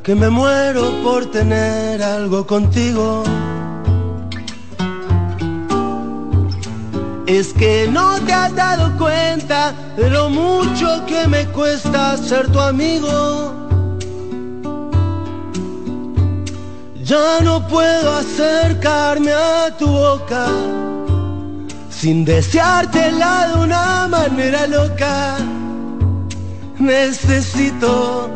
[SPEAKER 26] que me muero por tener algo contigo. Es que no te has dado cuenta de lo mucho que me cuesta ser tu amigo. Ya no puedo acercarme a tu boca sin deseártela de una manera loca. Necesito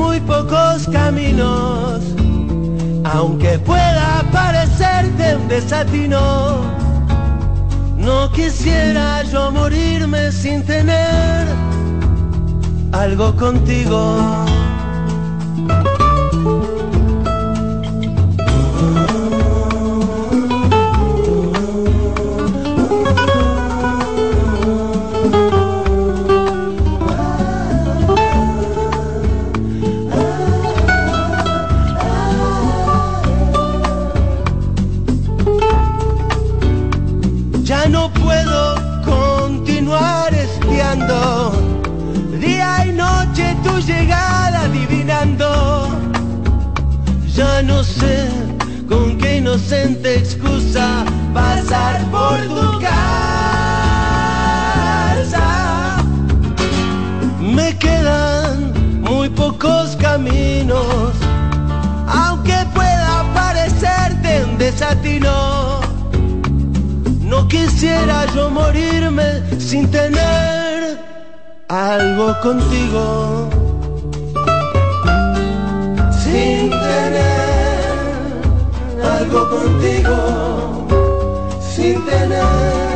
[SPEAKER 26] muy pocos caminos, aunque pueda parecerte un desatino. No quisiera yo morirme sin tener algo contigo.
[SPEAKER 27] inocente excusa pasar por tu casa. Me quedan muy pocos caminos, aunque pueda parecerte un desatino. No quisiera yo morirme sin tener algo contigo. contigo sin tener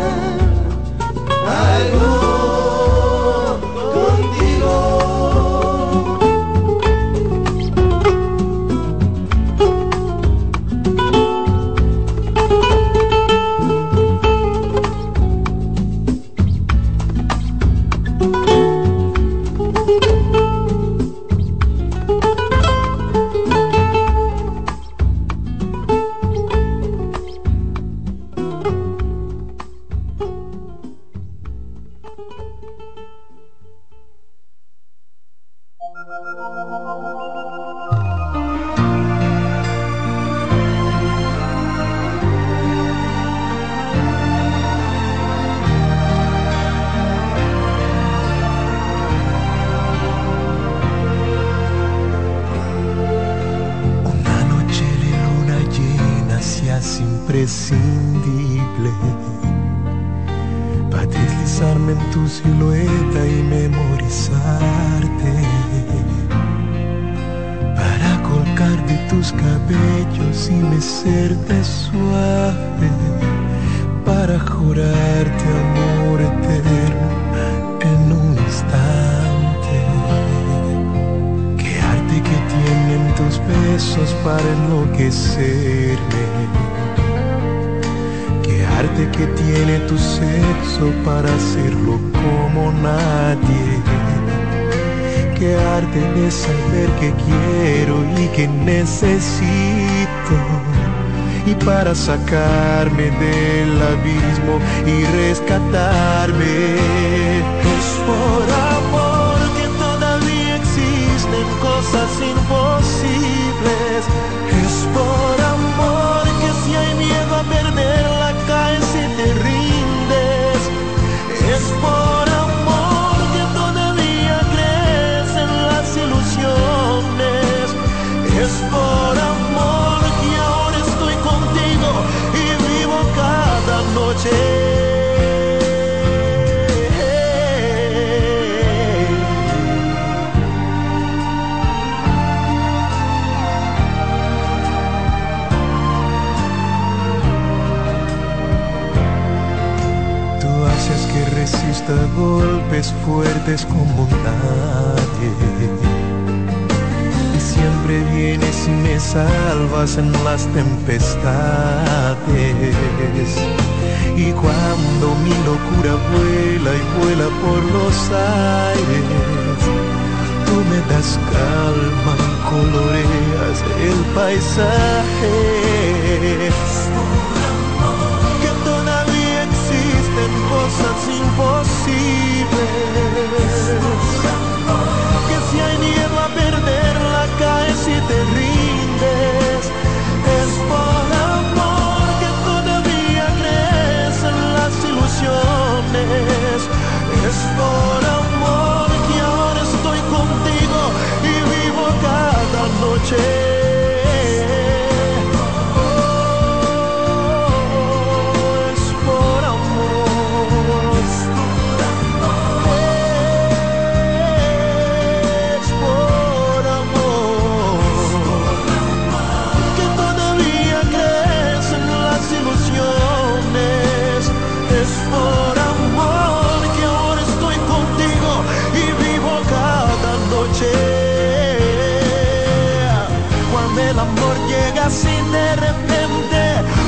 [SPEAKER 28] de repente,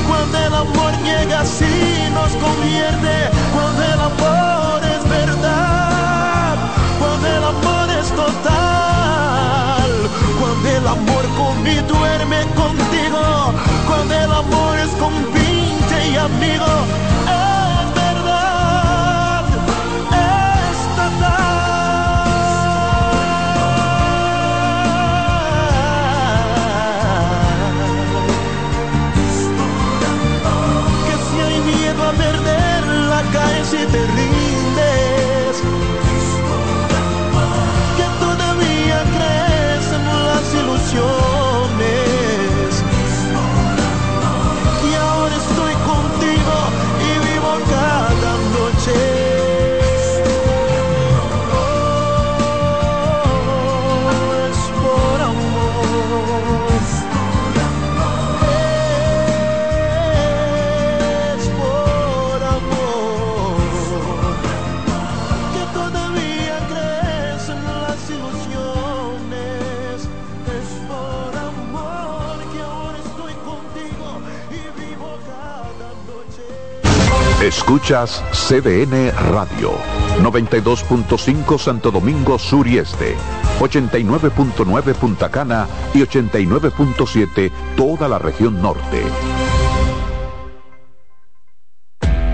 [SPEAKER 28] cuando el amor llega así nos convierte, cuando el amor es verdad, cuando el amor es total, cuando el amor conmigo duerme contigo, cuando el amor es con y amigo.
[SPEAKER 3] Escuchas CDN Radio, 92.5 Santo Domingo Sur y Este, 89.9 Punta Cana y 89.7 toda la región norte.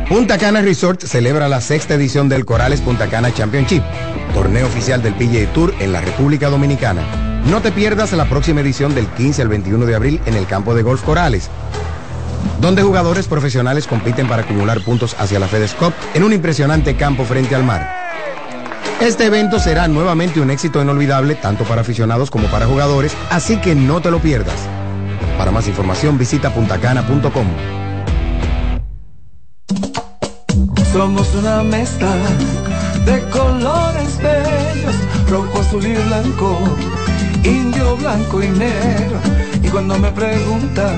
[SPEAKER 29] Punta Cana Resort celebra la sexta edición del Corales Punta Cana Championship, torneo oficial del PGA Tour en la República Dominicana. No te pierdas la próxima edición del 15 al 21 de abril en el campo de golf Corales, donde jugadores profesionales compiten para acumular puntos hacia la FedEx Cup en un impresionante campo frente al mar. Este evento será nuevamente un éxito inolvidable tanto para aficionados como para jugadores, así que no te lo pierdas. Para más información visita puntacana.com.
[SPEAKER 30] Somos una mezcla de colores bellos, rojo, azul y blanco, indio, blanco y negro. Y cuando me preguntan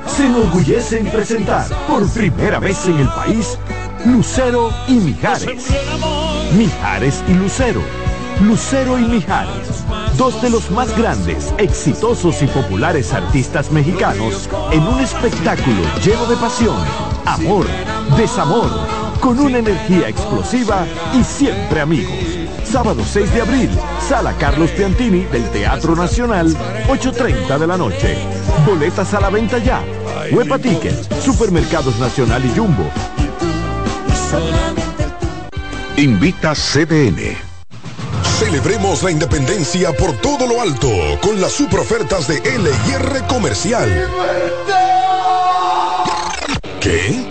[SPEAKER 9] se enorgullece en presentar por primera vez en el país Lucero y Mijares. Mijares y Lucero. Lucero y Mijares, dos de los más grandes, exitosos y populares artistas mexicanos en un espectáculo lleno de pasión, amor, desamor, con una energía explosiva y siempre amigos. Sábado 6 de abril, Sala Carlos Piantini del Teatro Nacional, 8.30 de la noche. Boletas a la venta ya. Huepa Tickets, Supermercados Nacional y Jumbo.
[SPEAKER 3] Invita CDN.
[SPEAKER 31] Celebremos la independencia por todo lo alto con las super ofertas de LIR Comercial. ¿Qué?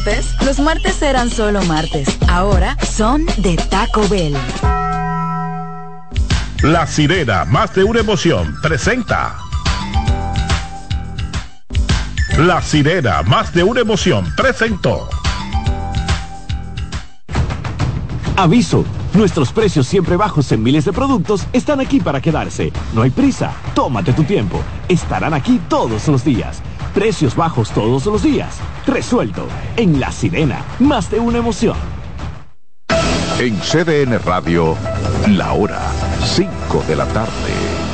[SPEAKER 16] Antes, los martes eran solo martes. Ahora son de Taco Bell.
[SPEAKER 8] La sirena, más de una emoción, presenta. La sirena, más de una emoción, presentó.
[SPEAKER 9] Aviso, nuestros precios siempre bajos en miles de productos están aquí para quedarse. No hay prisa, tómate tu tiempo. Estarán aquí todos los días. Precios bajos todos los días. Resuelto. En La Sirena, más de una emoción.
[SPEAKER 3] En CDN Radio, la hora 5 de la tarde.